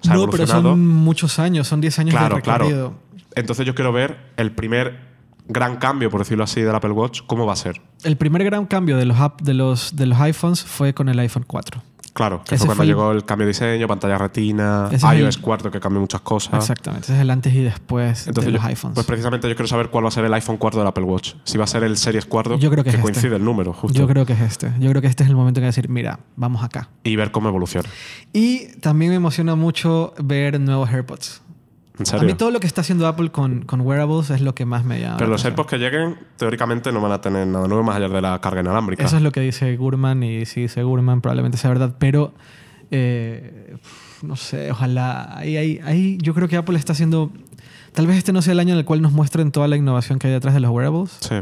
O sea, no, pero son muchos años, son 10 años Claro, de claro. recorrido. Entonces yo quiero ver el primer gran cambio, por decirlo así, del Apple Watch, cómo va a ser. El primer gran cambio de los, app- de, los, de los iPhones fue con el iPhone 4. Claro, que fue cuando fue llegó el cambio de diseño, pantalla retina, Ese es iOS el- 4 que cambió muchas cosas. Exactamente. Ese es el antes y después Entonces, de los iPhones. pues precisamente yo quiero saber cuál va a ser el iPhone 4 del Apple Watch. Si va a ser el Series 4, Yo creo que es este. coincide el número, justo. Yo creo que es este. Yo creo que este es el momento en que decir, mira, vamos acá. Y ver cómo evoluciona. Y también me emociona mucho ver nuevos AirPods. ¿En A mí todo lo que está haciendo Apple con, con wearables es lo que más me llama. Pero los. AirPods que lleguen, teóricamente no van a tener nada nuevo más allá de la carga inalámbrica. Eso es lo que dice Gurman y si dice Gurman probablemente sea verdad, pero eh, no sé, ojalá. Ahí, ahí, ahí yo creo que Apple está haciendo... Tal vez este no sea el año en el cual nos muestren toda la innovación que hay detrás de los wearables, Sí.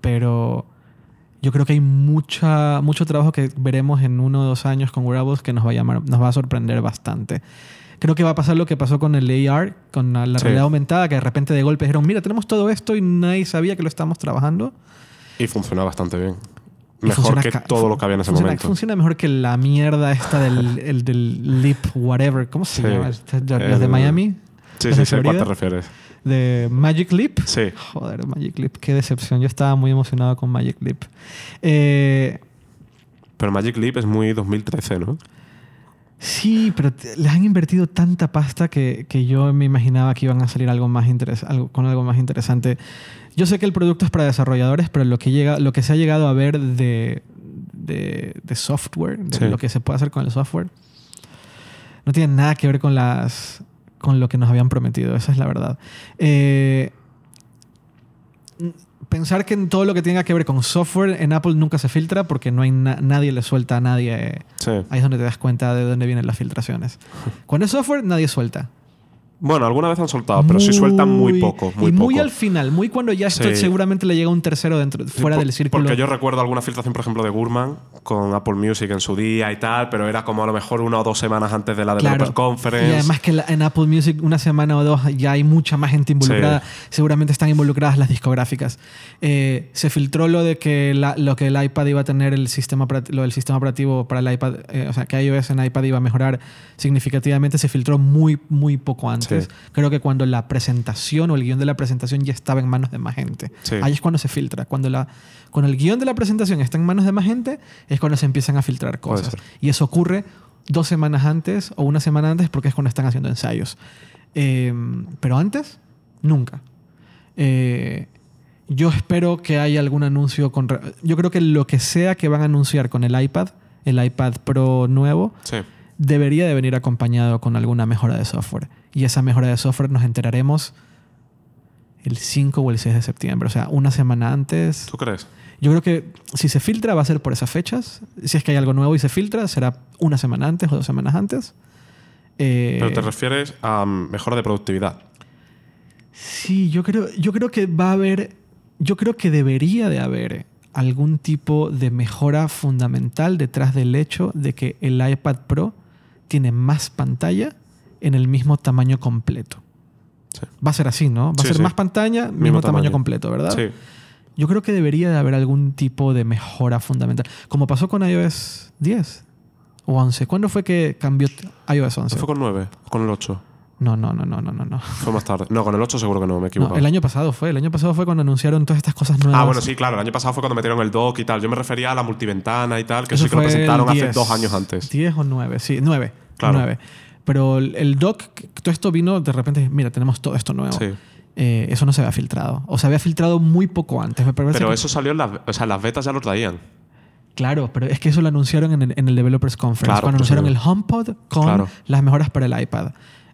pero yo creo que hay mucha, mucho trabajo que veremos en uno o dos años con wearables que nos va a, llamar, nos va a sorprender bastante. Creo que va a pasar lo que pasó con el AR, con la, la Sí. realidad aumentada, que de repente de golpe dijeron, mira, tenemos todo esto y nadie sabía que lo estamos trabajando. Y funciona bastante bien. Mejor que todo lo que había en ese funciona, momento. Funciona mejor que la mierda esta del, el del lip whatever. ¿Cómo se Sí. llama? Este- Los de Miami. Sí, ¿Los sí, sé a cuál te refieres. De Magic Lip. Sí. Joder, Magic Lip. Qué decepción. Yo estaba muy emocionado con Magic Lip. Eh, Pero Magic Leap es muy 2013, ¿no? Sí, pero les han invertido tanta pasta que, que yo me imaginaba que iban a salir algo más interes- algo, con algo más interesante. Yo sé que el producto es para desarrolladores, pero lo que, llega, lo que se ha llegado a ver de, de, de software, de Sí. lo que se puede hacer con el software, no tiene nada que ver con las con lo que nos habían prometido. Esa es la verdad. Eh, pensar que en todo lo que tenga que ver con software en Apple nunca se filtra porque no hay na- nadie le suelta a nadie. Sí. Ahí es donde te das cuenta de dónde vienen las filtraciones. Cuando es software, nadie suelta. Bueno, alguna vez han soltado, pero sí sueltan muy poco. Muy y muy poco. al final, muy cuando ya esto Sí. seguramente le llega un tercero dentro, fuera del círculo. Porque yo recuerdo alguna filtración, por ejemplo, de Gurman con Apple Music en su día y tal, pero era como a lo mejor una o dos semanas antes de la Developers Conference. Y además que en Apple Music una semana o dos ya hay mucha más gente involucrada. Seguramente están involucradas las discográficas. Eh, se filtró lo de que la- lo que el iPad iba a tener el sistema lo del sistema operativo para el iPad, eh, o sea, que iOS en iPad iba a mejorar significativamente. Se filtró muy muy poco antes. Sí. Creo que cuando la presentación o el guion de la presentación ya estaba en manos de más gente. Sí. Ahí es cuando se filtra. Cuando la cuando el guion de la presentación está en manos de más gente es cuando se empiezan a filtrar cosas. Y eso ocurre dos semanas antes o una semana antes porque es cuando están haciendo ensayos. Eh, pero antes, nunca. Eh, yo espero que haya algún anuncio con... Yo creo que lo que sea que van a anunciar con el iPad, el iPad Pro nuevo, Sí. debería de venir acompañado con alguna mejora de software. Y esa mejora de software nos enteraremos el 5 o el 6 de septiembre. O sea, una semana antes. ¿Tú crees? Yo creo que si se filtra va a ser por esas fechas. Si es que hay algo nuevo y se filtra, será una semana antes o dos semanas antes. Eh, Pero te refieres a mm, mejora de productividad. sí, yo creo, yo creo que va a haber, yo creo que debería de haber algún tipo de mejora fundamental detrás del hecho de que el iPad Pro tiene más pantalla en el mismo tamaño completo. Sí. Va a ser así, ¿no? Va a ser sí. más pantalla, mismo, tamaño. tamaño. completo, ¿verdad? Sí. Yo creo que debería de haber algún tipo de mejora fundamental. Como pasó con iOS 10 o 11. ¿Cuándo fue que cambió iOS 11? ¿No fue con 9? ¿Con el 8? No, no, no, no, no, no. no. Fue más tarde. No, con el 8 seguro que no, me equivoco. No, el año pasado fue. El año pasado fue cuando anunciaron todas estas cosas nuevas. Ah, bueno, sí, claro. El año pasado fue cuando metieron el dock y tal. Yo me refería a la multiventana y tal, que Eso sí que lo presentaron hace 10. dos años antes. 10 o 9, sí, 9. Claro. 9. Pero el, doc, todo esto vino de repente, mira, tenemos todo esto nuevo. Sí. Eh, eso no se había filtrado. O se había filtrado muy poco antes. Me parece Pero que- eso salió en las... O sea, las betas ya lo traían. Claro, pero es que eso lo anunciaron en el, en el Developers Conference, Claro, cuando pues anunciaron el HomePod con Claro. las mejoras para el iPad.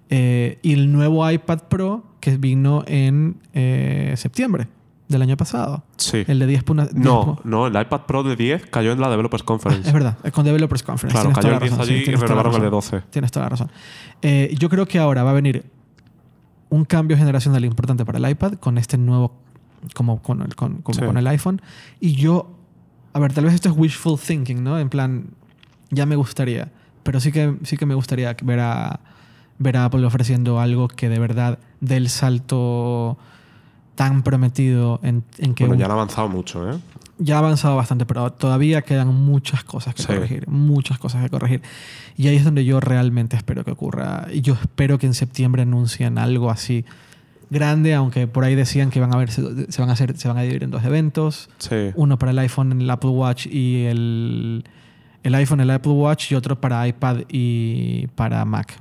Eh, y el nuevo iPad Pro que vino en eh, septiembre del año pasado. Sí. El de 10. puna- 10 No, no, el iPad Pro de 10 cayó en la Developers Ah, Conference. es verdad, eh, con Developers Conference. Claro, tienes cayó el la 10 razón, sí, allí y renovaron el de razón. 12. Tienes toda la razón. Eh, yo creo que ahora va a venir un cambio generacional importante para el iPad con este nuevo, como con el, con, como Sí. con el iPhone. Y yo, a ver, tal vez esto es wishful thinking, ¿no? En plan, ya me gustaría, pero sí que, sí que me gustaría ver a, ver a Apple ofreciendo algo que de verdad dé el salto tan prometido en, en que Bueno, un- ya han avanzado mucho, ¿eh? ya ha avanzado bastante, pero todavía quedan muchas cosas que Sí. corregir, muchas cosas que corregir. Y ahí es donde yo realmente espero que ocurra. Y yo espero que en septiembre anuncien algo así grande, aunque por ahí decían que van a ver, se, se van a hacer, se van a dividir en dos eventos, Sí. uno para el iPhone, el Apple Watch y el El iPhone, el Apple Watch y otro para iPad y para Mac.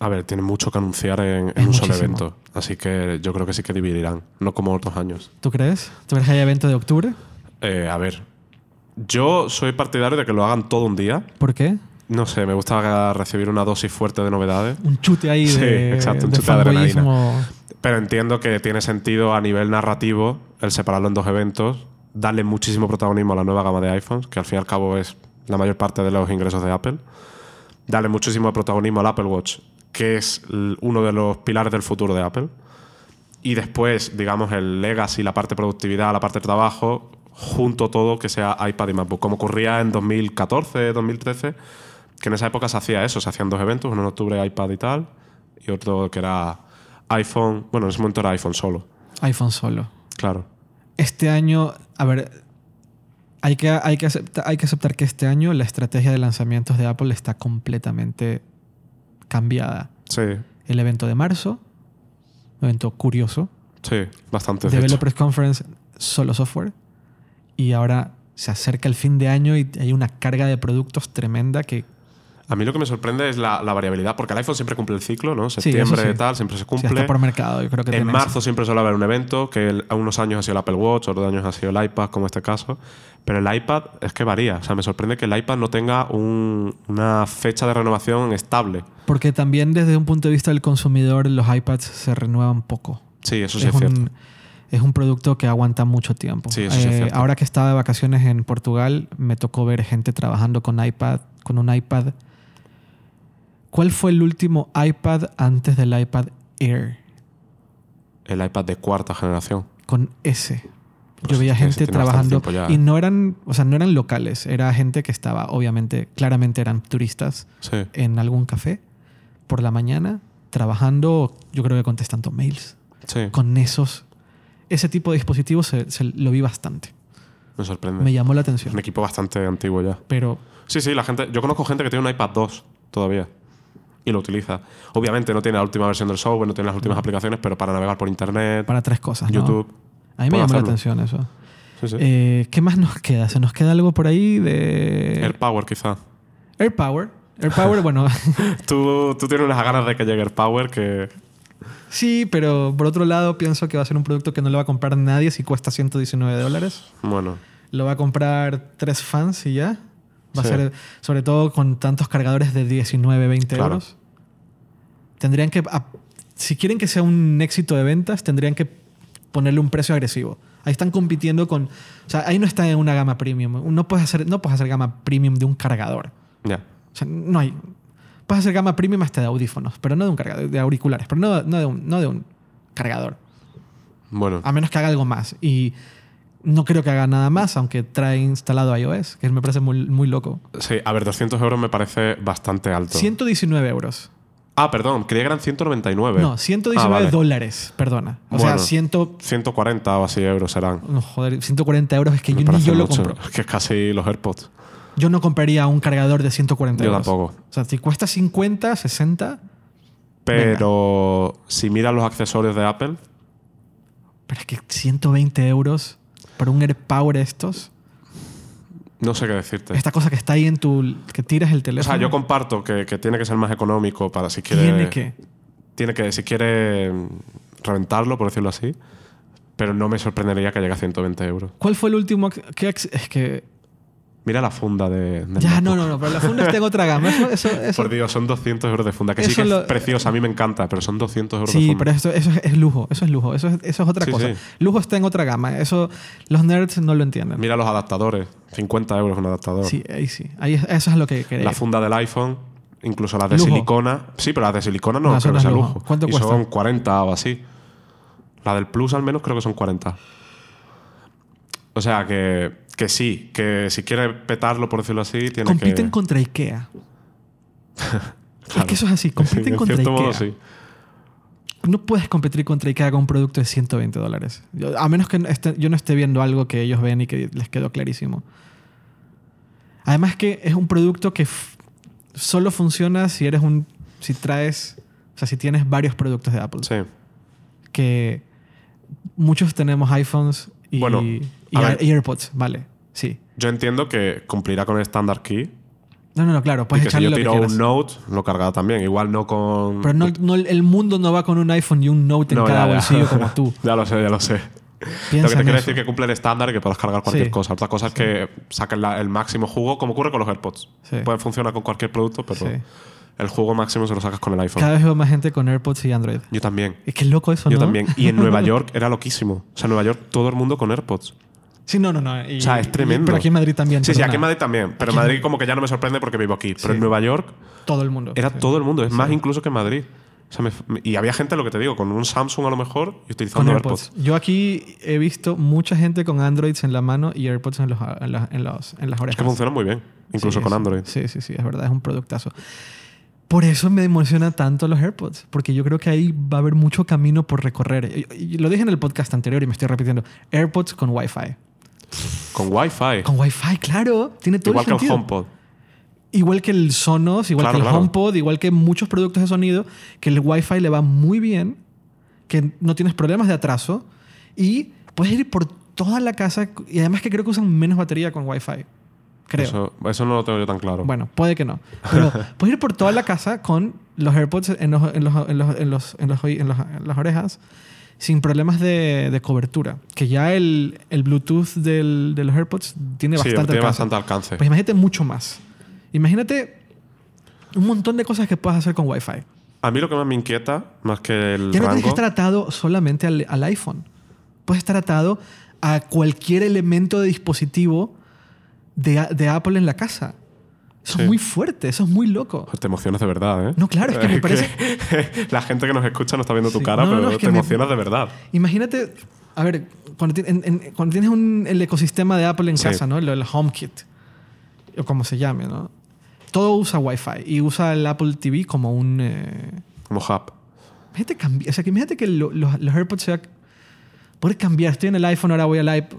A ver, tienen mucho que anunciar en, un solo evento. Así que yo creo que sí que dividirán, no como otros años. ¿Tú crees? ¿Tú crees que hay evento de octubre? Eh, a ver, yo soy partidario de que lo hagan todo un día. ¿Por qué? No sé, me gusta recibir una dosis fuerte de novedades. Un chute ahí Sí, de, exacto, un de chute de adrenalina. Pero entiendo que tiene sentido a nivel narrativo el separarlo en dos eventos, darle muchísimo protagonismo a la nueva gama de iPhones, que al fin y al cabo es la mayor parte de los ingresos de Apple. Darle muchísimo protagonismo al Apple Watch, que es uno de los pilares del futuro de Apple. Y después, digamos, el legacy, la parte de productividad, la parte de trabajo, junto todo que sea iPad y MacBook. Como ocurría en 2014, 2013, que en esa época se hacía eso, se hacían dos eventos, uno en octubre iPad y tal, y otro que era iPhone, bueno, en ese momento era iPhone solo, iPhone solo. claro. Este año, a ver, hay que, hay, que acepta- hay que aceptar que este año la estrategia de lanzamientos de Apple está completamente cambiada. Sí, El evento de marzo, un evento curioso, sí, bastante. Developers Conference, solo software, y ahora se acerca el fin de año y hay una carga de productos tremenda que A mí lo que me sorprende es la, la variabilidad, porque el iPhone siempre cumple el ciclo, ¿no? Septiembre sí. tal, siempre se sí, cumple. está por mercado. Yo creo que En tiene marzo eso. siempre suele haber un evento, que el- a unos años ha sido el Apple Watch, otros años ha sido el iPad, como este caso. Pero el iPad es que varía. O sea, me sorprende que el iPad no tenga un- una fecha de renovación estable. Porque también desde un punto de vista del consumidor, los iPads se renuevan poco. Sí, eso sí es, es, cierto. un, es un producto que aguanta mucho tiempo. Sí, eso sí es Eh, cierto. Ahora que estaba de vacaciones en Portugal, me tocó ver gente trabajando con iPad, con un iPad. ¿Cuál fue el último iPad antes del iPad Air? El iPad de cuarta generación. Con. Pues Yo veía ese gente trabajando y no eran, o sea, no eran locales, era gente que estaba, obviamente, claramente eran turistas Sí. en algún café por la mañana trabajando, yo creo que contestando mails. Sí. Con esos, ese tipo de dispositivos se, se- lo vi bastante. Me sorprende. Me llamó la atención. un equipo bastante antiguo ya. Pero Sí, sí, la gente. Yo conozco gente que tiene un iPad 2 todavía. Y lo utiliza. Obviamente no tiene la última versión del software, no tiene las últimas aplicaciones, pero para navegar por internet, para tres cosas, ¿no? YouTube. A mí me llamó la atención eso. Sí, sí. Eh, ¿Qué más nos queda? ¿Se nos queda algo por ahí de AirPower, quizá. AirPower? AirPower, bueno, Tú, tú tienes unas ganas de que llegue AirPower que. sí, pero por otro lado pienso que va a ser un producto que no lo va a comprar nadie si cuesta 119 dólares. Bueno. Lo va a comprar tres fans y ya. Va Sí. a ser, sobre todo con tantos cargadores de 19, 20 Claro. euros. Tendrían que, si quieren que sea un éxito de ventas, tendrían que ponerle un precio agresivo. Ahí están compitiendo con, o sea, ahí no está en una gama premium. No puedes hacer, no puedes hacer gama premium de un cargador. Ya. O sea, no hay. Puedes hacer gama premium hasta de audífonos, pero no de un cargador, de auriculares, pero no, no de, un, no de un cargador. Bueno. A menos que haga algo más. Y no creo que haga nada más, aunque trae instalado iOS, que me parece muy, muy loco. Sí, a ver, 200 euros me parece bastante alto. 119 euros. Ah, perdón, creía que eran 199. No, 119 Ah, vale. dólares, perdona. O Bueno. sea, 100, 140 o así euros serán. no, joder, 140 euros es que Me yo, ni yo lo mucho. compro. Que es casi los AirPods. Yo no compraría un cargador de 140 Yo euros. tampoco. O sea, si cuesta 50, 60, Pero si miras los accesorios de Apple, pero es que 120 euros por un AirPower estos. no sé qué decirte. Esta cosa que está ahí en tu... que tiras el O teléfono. sea, yo comparto que, que tiene que ser más económico para si quiere. Tiene que... Tiene que, si quiere mm, reventarlo, por decirlo así. Pero no me sorprendería que llegue a 120 euros. ¿Cuál fue el último? ac- ¿Qué ac- es que... Mira la funda de. Ya, no, no, no, pero la funda está en otra gama. Eso, eso, eso- Por Dios, son 200 euros de funda. Que sí que lo- es preciosa, a mí me encanta, pero son 200 euros de Sí, funda. pero esto, eso es, es lujo, eso es lujo, eso es, eso es otra Sí, cosa. sí. Lujo está en otra gama, eso los nerds no lo entienden. Mira los adaptadores. 50 euros un adaptador. Sí, ahí sí, ahí, es- eso es lo que quería. La funda del iPhone, incluso las de Lujo. silicona. Sí, pero las de silicona no, No, creo que sea lujo. lujo. ¿Cuánto y cuesta? son 40 o así. La del Plus al menos creo que son 40. O sea que, que sí, que si quiere petarlo, por decirlo así, tiene compiten que... contra IKEA. Es que eso es así, compiten en contra IKEA. modo, sí. No puedes competir contra IKEA con un producto de 120 dólares. Yo- A menos que yo no esté viendo algo que ellos ven y que les quedó clarísimo. Además que es un producto que solo funciona si eres un... Si traes... O sea, si tienes varios productos de Apple. Sí. Que muchos tenemos iPhones y, Bueno, y a ver. y AirPods. Vale, sí. Yo entiendo que cumplirá con el standard key No, no, no, claro, Y puedes que si echarle yo lo que tiro un Note, lo cargará también. Igual no con. Pero no, no- el mundo no va con un iPhone y un Note en No, cada ya, ya. bolsillo como tú. ya lo sé, ya lo sé. lo que te quiero decir es que cumple el estándar y que puedas cargar cualquier Sí. cosa. Otra cosa es que saquen el máximo jugo, como ocurre con los AirPods. Sí. Pueden funcionar con cualquier producto, pero Sí. el jugo máximo se lo sacas con el iPhone. Cada vez veo más gente con AirPods y Android. Yo también. Es que es loco eso, Yo ¿no? también. Y en Nueva York era loquísimo. O sea, en Nueva York todo el mundo con AirPods. Sí, no, no, no. y- O sea, es y- tremendo. pero aquí en Madrid también. Sí, sí, perdona. aquí en Madrid también. Pero en- Madrid como que ya no me sorprende porque vivo aquí. Pero Sí. en Nueva York Todo el mundo. era Sí. todo el mundo. Es más incluso que en Madrid. O sea, me- me- y había gente, lo que te digo, con un Samsung a lo mejor y utilizando AirPods. AirPods. Yo aquí he visto mucha gente con Androids en la mano y AirPods en, los, en, la- en los- en las orejas. Es que funcionan muy bien, incluso Sí, con sí. Android. Sí, sí, sí, es verdad, es un productazo. Por eso me emociona tanto los AirPods, porque yo creo que ahí va a haber mucho camino por recorrer. Y- y lo dije en el podcast anterior y me estoy repitiendo. AirPods con Wi-Fi. Con Wi-Fi. Con Wi-Fi, claro. Tiene todo Igual el que el sentido. HomePod. Igual que el Sonos, igual Claro, que el claro. HomePod, igual que muchos productos de sonido, que el Wi-Fi le va muy bien, que no tienes problemas de atraso y puedes ir por toda la casa y además que creo que usan menos batería con Wi-Fi. Creo. Eso, eso no lo tengo yo tan claro. Bueno, puede que no. Pero puedes ir por toda la casa con los AirPods en, los, en, los- en los- en en las orejas sin problemas de, de cobertura. Que ya el, el Bluetooth del- de los AirPods tiene sí, bastante tiene alcance. bastante alcance. Pues imagínate mucho más. Imagínate un montón de cosas que puedes hacer con Wi-Fi. A mí lo que más me inquieta, más que el Ya no tienes que estar atado solamente al, al iPhone. Puedes estar atado a cualquier elemento de dispositivo de, de Apple en la casa. Eso Sí. es muy fuerte, eso es muy loco. Pues te emocionas de verdad, ¿eh? No, claro, es que me parece- la gente que nos escucha no está viendo tu Sí. cara, No, pero no, te me- emocionas de verdad. Imagínate, a ver, cuando, ti- en- en- cuando tienes un, el ecosistema de Apple en Sí. casa, ¿no? El, el HomeKit, o como se llame, ¿no? Todo usa Wi-Fi y usa el Apple TV como un... eh, Como hub. Imagínate, cambi- o sea, que imagínate que lo- los, los AirPods sea... Poder cambiar, estoy en el iPhone, ahora voy al iPod.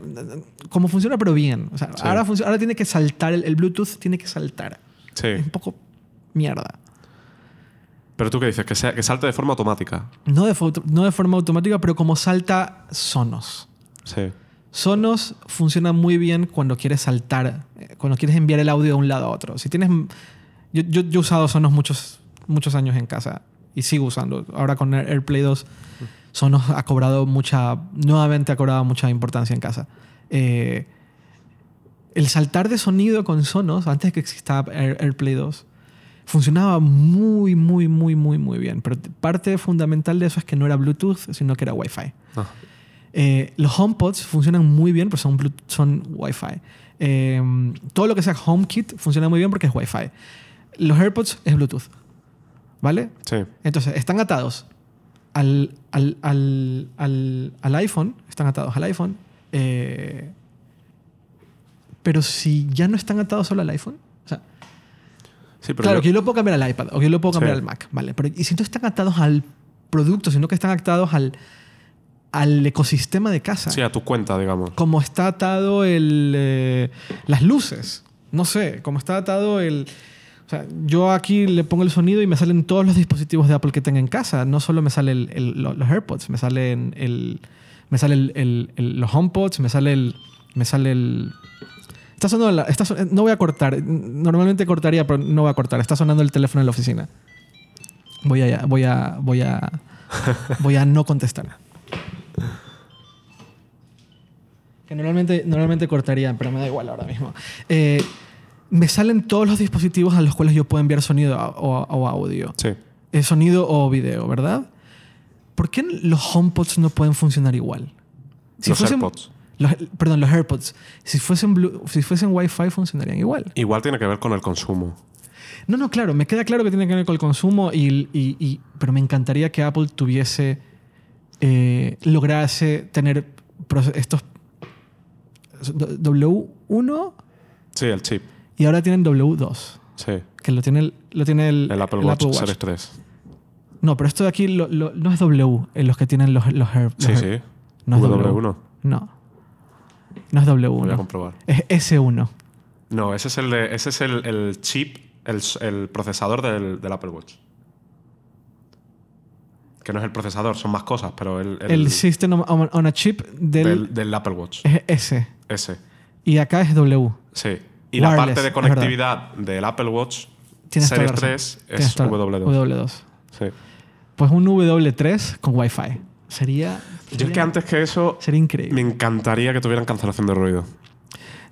Como funciona, pero bien. O sea, Sí. ahora, func- ahora tiene que saltar, el, el Bluetooth tiene que saltar. Sí. Es un poco mierda. Pero tú qué dices, que, sea, que salte de forma automática. No de, no de forma automática, pero como salta Sonos. Sí. Sonos funciona muy bien cuando quieres saltar, eh, cuando quieres enviar el audio de un lado a otro. Si tienes. Yo, yo, yo he usado Sonos muchos, muchos años en casa y sigo usando. Ahora con Air- AirPlay 2, Sonos ha cobrado mucha. Nuevamente ha cobrado mucha importancia en casa. Eh, el saltar de sonido con Sonos, antes que exista Air- AirPlay 2, funcionaba muy, muy, muy, muy, muy bien. Pero parte fundamental de eso es que no era Bluetooth, sino que era Wi-Fi. Ah, Eh, los HomePods funcionan muy bien porque son, Blu- son Wi-Fi. Eh, todo lo que sea HomeKit funciona muy bien porque es Wi-Fi. Los AirPods es Bluetooth. ¿Vale? sí. Entonces, están atados al, al, al, al, al iPhone. Están atados al iPhone. eh, pero si ya no están atados solo al iPhone. O sea, Sí, pero claro, yo- que yo lo puedo cambiar al iPad o que yo lo puedo cambiar Sí. al Mac. Vale. Pero y si no están atados al producto, sino que están atados al, al ecosistema de casa Sí, a tu cuenta, digamos. como está atado el, eh, las luces. No sé, como está atado el... O sea, yo aquí le pongo el sonido y me salen todos los dispositivos de Apple que tenga en casa. No solo me salen los AirPods, me salen el, me sale el, el- el- los HomePods, me sale el... Me sale el está sonando la- está son- no voy a cortar. Normalmente cortaría, pero no voy a cortar. Está sonando el teléfono en la oficina. Voy a... Voy a... Voy a, voy a no contestar. Que normalmente, normalmente cortaría, pero me da igual ahora mismo. Eh, me salen todos los dispositivos a los cuales yo puedo enviar sonido o, o audio. Sí. Eh, sonido o video, ¿verdad? ¿Por qué los HomePods no pueden funcionar igual? Los AirPods. los- perdón, los AirPods. Si fuesen, Blu- si fuesen Wi-Fi funcionarían igual. Igual tiene que ver con el consumo. No, no, claro, me queda claro que tiene que ver con el consumo, y, y- y- pero me encantaría que Apple tuviese, eh, lograse tener estos W1 Sí, el chip. Y ahora tienen W2, Sí. que lo tiene el, lo tiene el, El Apple el Watch, Series 3. No, pero esto de aquí lo- lo- no es W, en los que tienen los, los, Air- Sí, sí. No es W1. No. No es Voy a W1. comprobar. Es S1. No, ese es el, de- ese es el, el chip, el, s- el procesador del, del Apple Watch. Que no es el procesador, son más cosas, pero el, el- El, System on, on a Chip del, del, del Apple Watch. es S. Ese. Y acá es W. Sí. Y la parte de conectividad del Apple Watch Tienes Series razón. 3 Tienes es toda- W2. W2. Sí. Pues un W3 con Wi-Fi. Sería, Yo es sería- que antes que eso, sería increíble. me encantaría que tuvieran cancelación de ruido.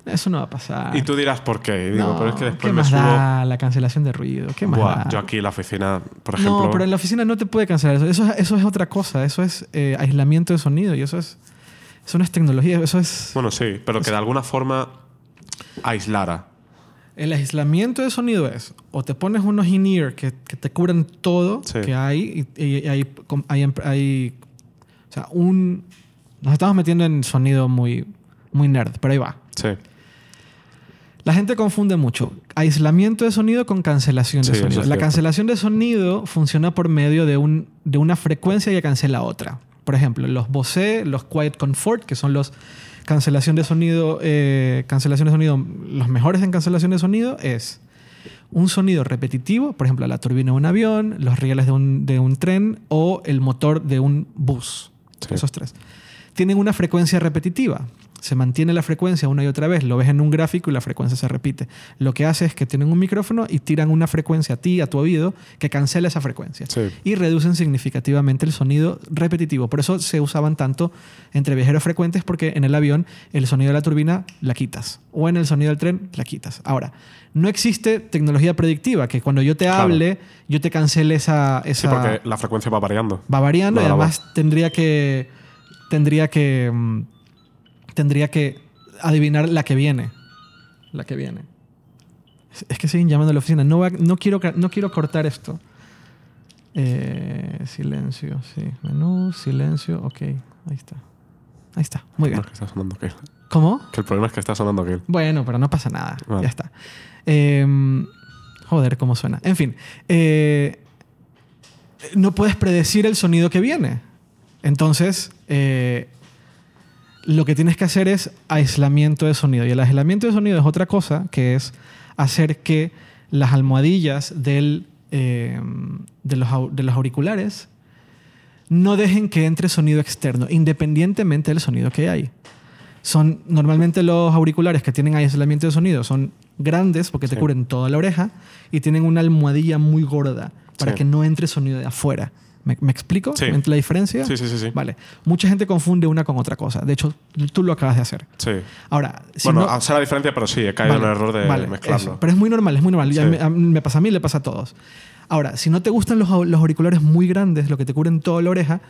Eso no va a pasar. Y tú dirás por qué. Y digo, No, pero es que ¿qué después me más subo. da la cancelación de ruido? ¿Qué más Buah, da? yo aquí en la oficina, por ejemplo. No, pero en la oficina no te puede cancelar eso. Eso, es- eso es otra cosa. Eso es eh, aislamiento de sonido y eso es, eso no es tecnología. Eso es... Bueno, sí, pero que de alguna forma aislara. El aislamiento de sonido es o te pones unos in-ear que, que te cubran todo Sí. que hay y, y hay, hay, hay- o sea, un... Nos estamos metiendo en sonido muy, muy nerd, pero ahí va. Sí. La gente confunde mucho aislamiento de sonido con cancelación de sonido. La cancelación de sonido funciona por medio de, un, de una frecuencia que cancela otra. Por ejemplo, los Bose, los Quiet Comfort, que son los cancelación de sonido, eh, cancelación de sonido, los mejores en cancelación de sonido es un sonido repetitivo, por ejemplo, la turbina de un avión, los rieles de un, de un tren o el motor de un bus. Sí. Esos tres. Tienen una frecuencia repetitiva. Se mantiene la frecuencia una y otra vez. Lo ves en un gráfico y la frecuencia se repite. Lo que hace es que tienen un micrófono y tiran una frecuencia a ti, a tu oído, que cancela esa frecuencia. Sí. Y reducen significativamente el sonido repetitivo. Por eso se usaban tanto entre viajeros frecuentes, porque en el avión el sonido de la turbina la quitas. O en el sonido del tren la quitas. Ahora, no existe tecnología predictiva que cuando yo te Claro. hable, yo te cancele esa. Sí, esa porque la frecuencia va variando. va variando No, y además tendría que tendría que mm, tendría que adivinar la que viene la que viene Es- que siguen llamando a la oficina no, voy a- no quiero no quiero cortar esto Eh, silencio sí menú silencio ok ahí está ahí está muy bien No, que está sonando Kill. ¿cómo? Que el problema es que está sonando Kill. Bueno, pero no pasa nada. Vale. Ya está. Eh, joder, cómo suena. En fin. eh, no puedes predecir el sonido que viene. Entonces, eh, lo que tienes que hacer es aislamiento de sonido. Y el aislamiento de sonido es otra cosa, que es hacer que las almohadillas del, eh, de, los, au- de los auriculares no dejen que entre sonido externo, independientemente del sonido que hay. Son normalmente los auriculares que tienen aislamiento de sonido son grandes porque te Sí. cubren toda la oreja y tienen una almohadilla muy gorda para Sí. que no entre sonido de afuera. ¿Me, me explico? Sí. ¿Entre la diferencia? Sí, sí, sí. sí. Vale. Mucha gente confunde una con otra cosa. De hecho, tú lo acabas de hacer. Sí. Ahora, si bueno, no- hace la diferencia, pero sí, he caído en el error de vale, mezclarlo. eso. Pero es muy normal, es muy normal. Ya me, pasa a mí, le pasa a todos. Ahora, si no te gustan los, los auriculares muy grandes, lo que te cubren toda la oreja,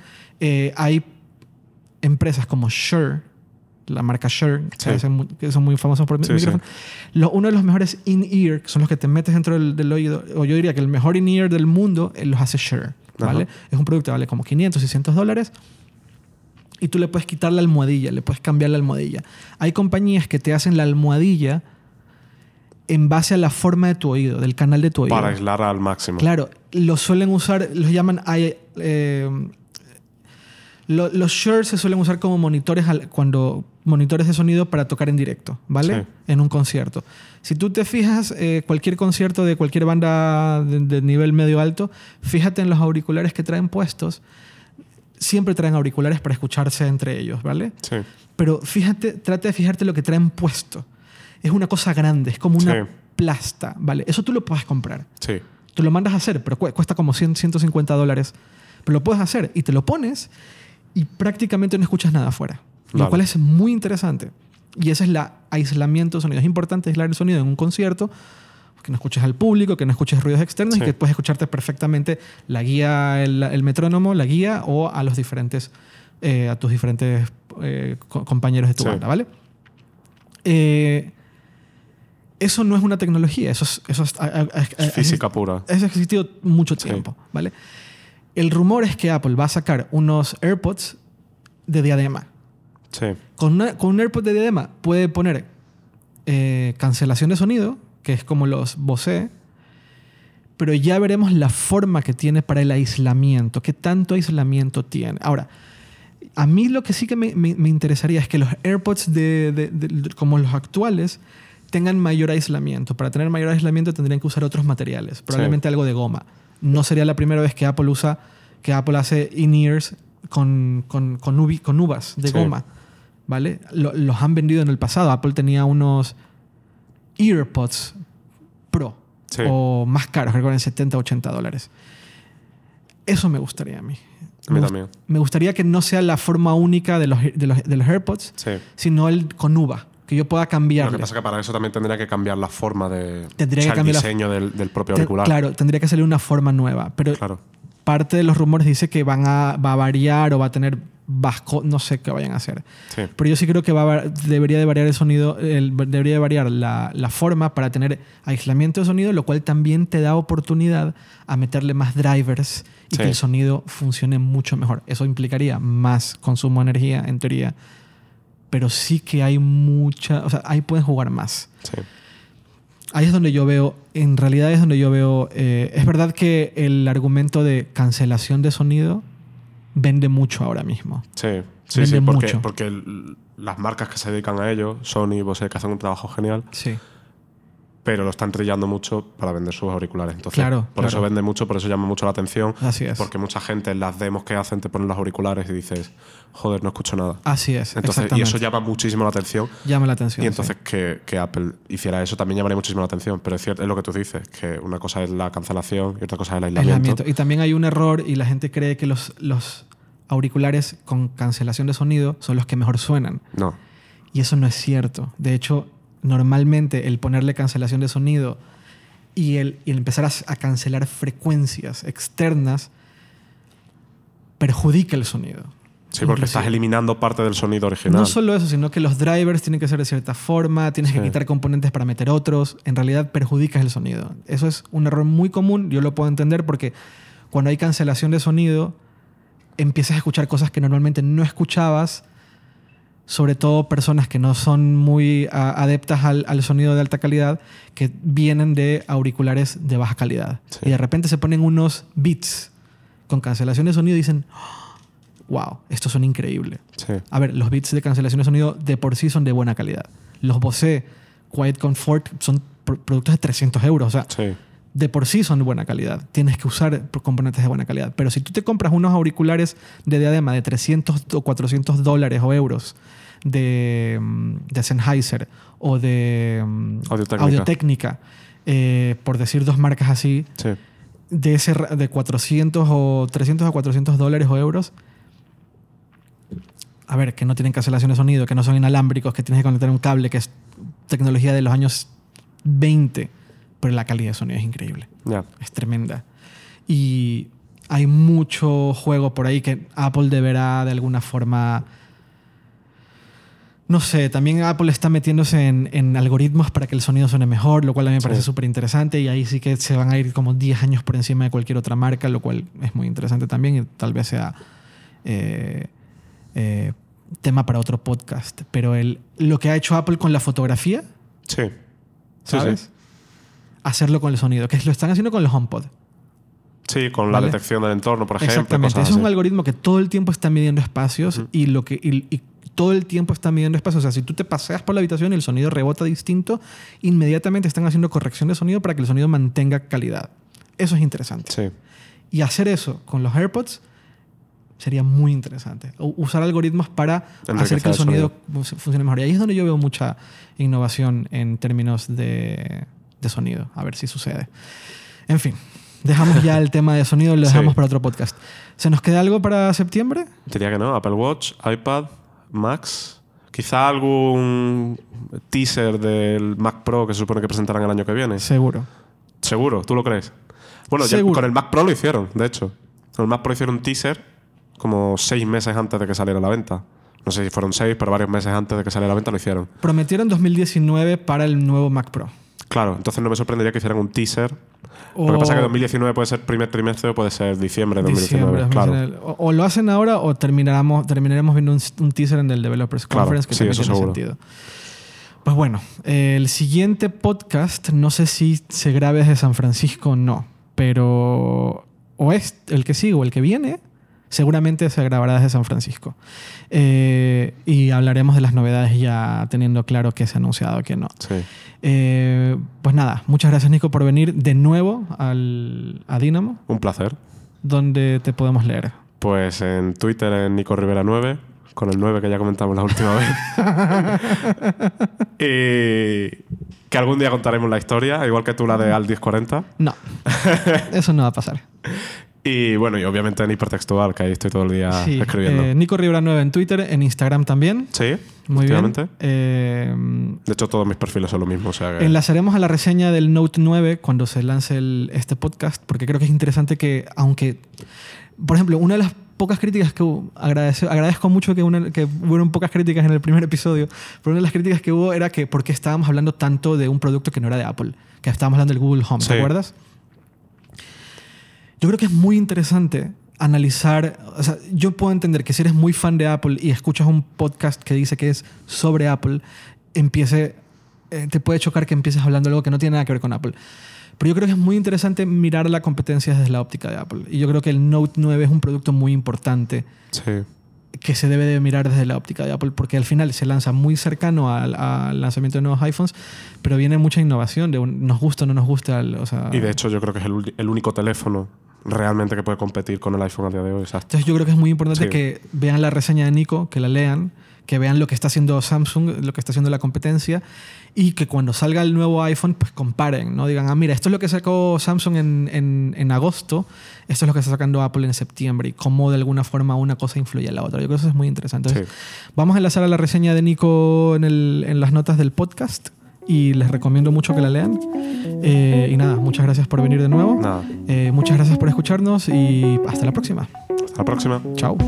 eh, hay empresas como Shure, la marca Shure, que, Sí. que son muy famosos por Sí, micrófono. Lo- uno de los mejores in-ear, que son los que te metes dentro del, del oído, o yo diría que el mejor in-ear del mundo, eh, los hace Shure. ¿Vale? Ajá. Es un producto que vale como 500, 600 dólares. Y tú le puedes quitar la almohadilla, le puedes cambiar la almohadilla. Hay compañías que te hacen la almohadilla en base a la forma de tu oído, del canal de tu oído. Para aislar al máximo. Claro, lo suelen usar, los llaman eh, lo- los Shure se suelen usar como monitores al- cuando monitores de sonido para tocar en directo, ¿vale? Sí. En un concierto. Si tú te fijas, eh, cualquier concierto de cualquier banda de, de nivel medio alto, fíjate en los auriculares que traen puestos. Siempre traen auriculares para escucharse entre ellos, ¿vale? Sí. Pero fíjate, trata de fijarte lo que traen puesto. Es una cosa grande, es como una Sí. plasta, ¿vale? Eso tú lo puedes comprar. Sí. Tú lo mandas a hacer, pero cu- cuesta como 100, 150 dólares. Pero lo puedes hacer y te lo pones y prácticamente no escuchas nada afuera. Lo cual es muy interesante. Y ese es el aislamiento de sonido. Es importante aislar el sonido en un concierto, que no escuches al público, que no escuches ruidos externos y que puedes escucharte perfectamente la guía, el, el metrónomo, la guía o a los diferentes, eh, a tus diferentes eh, co- compañeros de tu Sí. banda, ¿vale? Eh, eso no es una tecnología, eso es, eso es- física pura. eso ha existido mucho Sí. tiempo, ¿vale? El rumor es que Apple va a sacar unos AirPods de diadema. Sí. Con, una- con un AirPod de diadema puede poner eh, cancelación de sonido, que es como los Bose, pero ya veremos la forma que tiene para el aislamiento, qué tanto aislamiento tiene. Ahora, a mí lo que sí que me, me- me interesaría es que los AirPods de, de- de- como los actuales tengan mayor aislamiento. Para tener mayor aislamiento tendrían que usar otros materiales, probablemente algo de goma. No sería la primera vez que Apple usa, que Apple hace in-ears con, con, con, uvi- con uvas de Sí. goma. ¿Vale? Lo- los han vendido en el pasado. Apple tenía unos EarPods Pro Sí. o más caros, creo que en 70, 80 dólares. Eso me gustaría a mí. A mí me, también. me gustaría que no sea la forma única de los, de los, de los AirPods, Sí. sino el con uva, que yo pueda Lo cambiarle. que pasa es que para eso también tendría que cambiar la forma de. Tendría o sea, que cambiar el diseño del, del propio Te- auricular. Claro, tendría que salir una forma nueva, pero Claro. parte de los rumores dice que van a, va a variar o va a tener vasco, no sé qué vayan a hacer. Sí. Pero yo sí creo que va a va- debería de variar el sonido, el- debería de variar la, la forma para tener aislamiento de sonido, lo cual también te da oportunidad a meterle más drivers y Sí. que el sonido funcione mucho mejor. Eso implicaría más consumo de energía, en teoría. Pero sí que hay mucha, o sea, ahí pueden jugar más. Sí. Ahí es donde yo veo, en realidad es donde yo veo, eh, es verdad que el argumento de cancelación de sonido vende mucho ahora mismo. Sí, sí, Vende sí, porque, mucho. porque las marcas que se dedican a ello, Sony y Bose, que hacen un trabajo genial, Sí. Pero lo están trillando mucho para vender sus auriculares. Entonces, Claro, por eso vende mucho, por eso llama mucho la atención. Así es. Porque mucha gente en las demos que hacen te ponen los auriculares y dices, joder, no escucho nada. Así es. Entonces, y eso llama muchísimo la atención. llama la atención. Y entonces que, que Apple hiciera eso también llamaría muchísimo la atención. Pero es cierto, es lo que tú dices, que una cosa es la cancelación y otra cosa es el aislamiento. Aislamiento. Y también hay un error y la gente cree que los, los auriculares con cancelación de sonido son los que mejor suenan. No, Y eso no es cierto. De hecho, normalmente el ponerle cancelación de sonido y el, y el empezar a, a cancelar frecuencias externas perjudica el sonido. sí, porque Inclusive. estás eliminando parte del sonido original. No solo eso, sino que los drivers tienen que ser de cierta forma, tienes que quitar componentes para meter otros. En realidad perjudicas el sonido. Eso es un error muy común, yo lo puedo entender porque cuando hay cancelación de sonido, empiezas a escuchar cosas que normalmente no escuchabas, sobre todo personas que no son muy a- adeptas al, al sonido de alta calidad, que vienen de auriculares de baja calidad. Sí. Y de repente se ponen unos beats con cancelación de sonido y dicen, wow, esto son increíble. Sí, A ver, los bits de cancelación de sonido de por sí son de buena calidad. Los Bose Quiet Comfort son pro- productos de 300 euros. O sea, sí, de por sí son de buena calidad. Tienes que usar componentes de buena calidad. Pero si tú te compras unos auriculares de diadema de 300 o 400 dólares o euros de, mm, de Sennheiser o de mm, Audio-Técnica. Eh, por decir dos marcas así, sí. de, ese, de 400 o 300 a 400 dólares o euros, a ver, que no tienen cancelación de sonido, que no son inalámbricos, que tienes que conectar un cable, que es tecnología de los años 20, pero la calidad de sonido es increíble, Ya. es tremenda. Y hay mucho juego por ahí que Apple deberá de alguna forma... No sé, también Apple está metiéndose en, en algoritmos para que el sonido suene mejor, lo cual a mí me parece Sí. súper interesante y ahí sí que se van a ir como 10 años por encima de cualquier otra marca, lo cual es muy interesante también y tal vez sea eh, eh, tema para otro podcast. Pero el, lo que ha hecho Apple con la fotografía, Sí. Sí, ¿sabes? sí. Hacerlo con el sonido, que lo están haciendo con los HomePod. Sí, con la detección del entorno, por ejemplo. Exactamente. cosas Es un algoritmo que todo el tiempo está midiendo espacios y, lo que, y, y todo el tiempo está midiendo espacios. O sea, si tú te paseas por la habitación y el sonido rebota distinto, inmediatamente están haciendo corrección de sonido para que el sonido mantenga calidad. Eso es interesante. Sí. Y hacer eso con los AirPods sería muy interesante. Usar algoritmos para hacer que el sonido, fu- funcione mejor. Y ahí es donde yo veo mucha innovación en términos de, de sonido. A ver si sucede. En fin, dejamos ya el tema de sonido, lo Sí. dejamos para otro podcast. ¿Se nos queda algo para septiembre? Diría que no. Apple Watch, iPad, Max. Quizá algún teaser del Mac Pro que se supone que presentarán el año que viene. Seguro. Seguro, ¿tú lo crees? Bueno, ya con el Mac Pro lo hicieron, de hecho. Con el Mac Pro hicieron un teaser como seis meses antes de que saliera a la venta. No sé si fueron seis, pero varios meses antes de que saliera a la venta lo hicieron. Prometieron 2019 para el nuevo Mac Pro. Claro, entonces no me sorprendería que hicieran un teaser. O Lo que pasa es que 2019 puede ser primer trimestre o puede ser diciembre de 2019. diciembre, claro. 2019. O, o lo hacen ahora o terminaremos, terminaremos viendo un, un teaser en el Developers Claro, Conference que sí, eso tiene seguro. sentido. Pues bueno, el siguiente podcast no sé si se grabe desde San Francisco o no, pero o es el que sigue o el que viene, seguramente se grabará desde San Francisco. Eh, y hablaremos de las novedades ya teniendo claro qué se ha anunciado, qué no. Sí. Eh, pues nada, muchas gracias Nico por venir de nuevo al, a Dynamo, Un placer. donde te podemos leer. Pues en Twitter en Nico Rivera 9, con el 9 que ya comentamos la última vez. y que algún día contaremos la historia, igual que tú la de Al 1040. No, eso no va a pasar. Y bueno, y obviamente en hipertextual, que ahí estoy todo el día Sí, escribiendo. eh, Nico Rivera 9 en Twitter, en Instagram también. sí, Muy bien. Eh, De hecho, todos mis perfiles son lo mismo. O sea que- Enlazaremos a la reseña del Note 9 cuando se lance el- este podcast, porque creo que es interesante que, aunque, por ejemplo, una de las pocas críticas que hubo, agradece- agradezco mucho que, una, que hubieron pocas críticas en el primer episodio, pero una de las críticas que hubo era que por qué estábamos hablando tanto de un producto que no era de Apple, que estábamos hablando del Google Home, Sí. ¿te acuerdas? Yo creo que es muy interesante analizar, o sea, yo puedo entender que si eres muy fan de Apple y escuchas un podcast que dice que es sobre Apple, empiece, eh, te puede chocar que empieces hablando algo que no tiene nada que ver con Apple. Pero yo creo que es muy interesante mirar la competencia desde la óptica de Apple. Y yo creo que el Note 9 es un producto muy importante Sí. que se debe de mirar desde la óptica de Apple, porque al final se lanza muy cercano al, al lanzamiento de nuevos iPhones, pero viene mucha innovación, de un- nos gusta o no nos gusta. el- o sea, Y de hecho, yo creo que es el, el único teléfono realmente que puede competir con el iPhone a día de hoy. Exacto. Entonces yo creo que es muy importante Sí. que vean la reseña de Nico, que la lean, que vean lo que está haciendo Samsung, lo que está haciendo la competencia y que cuando salga el nuevo iPhone pues comparen, ¿no? Digan, ah, mira, esto es lo que sacó Samsung en, en- en agosto, esto es lo que está sacando Apple en septiembre y cómo de alguna forma una cosa influye en la otra. Yo creo que eso es muy interesante. Entonces, Vamos a enlazar a la reseña de Nico en, el- en las notas del podcast y les recomiendo mucho que la lean. Eh, y nada, muchas gracias por venir de nuevo. Nada. Eh, muchas gracias por escucharnos y hasta la próxima. Hasta la próxima. Chao.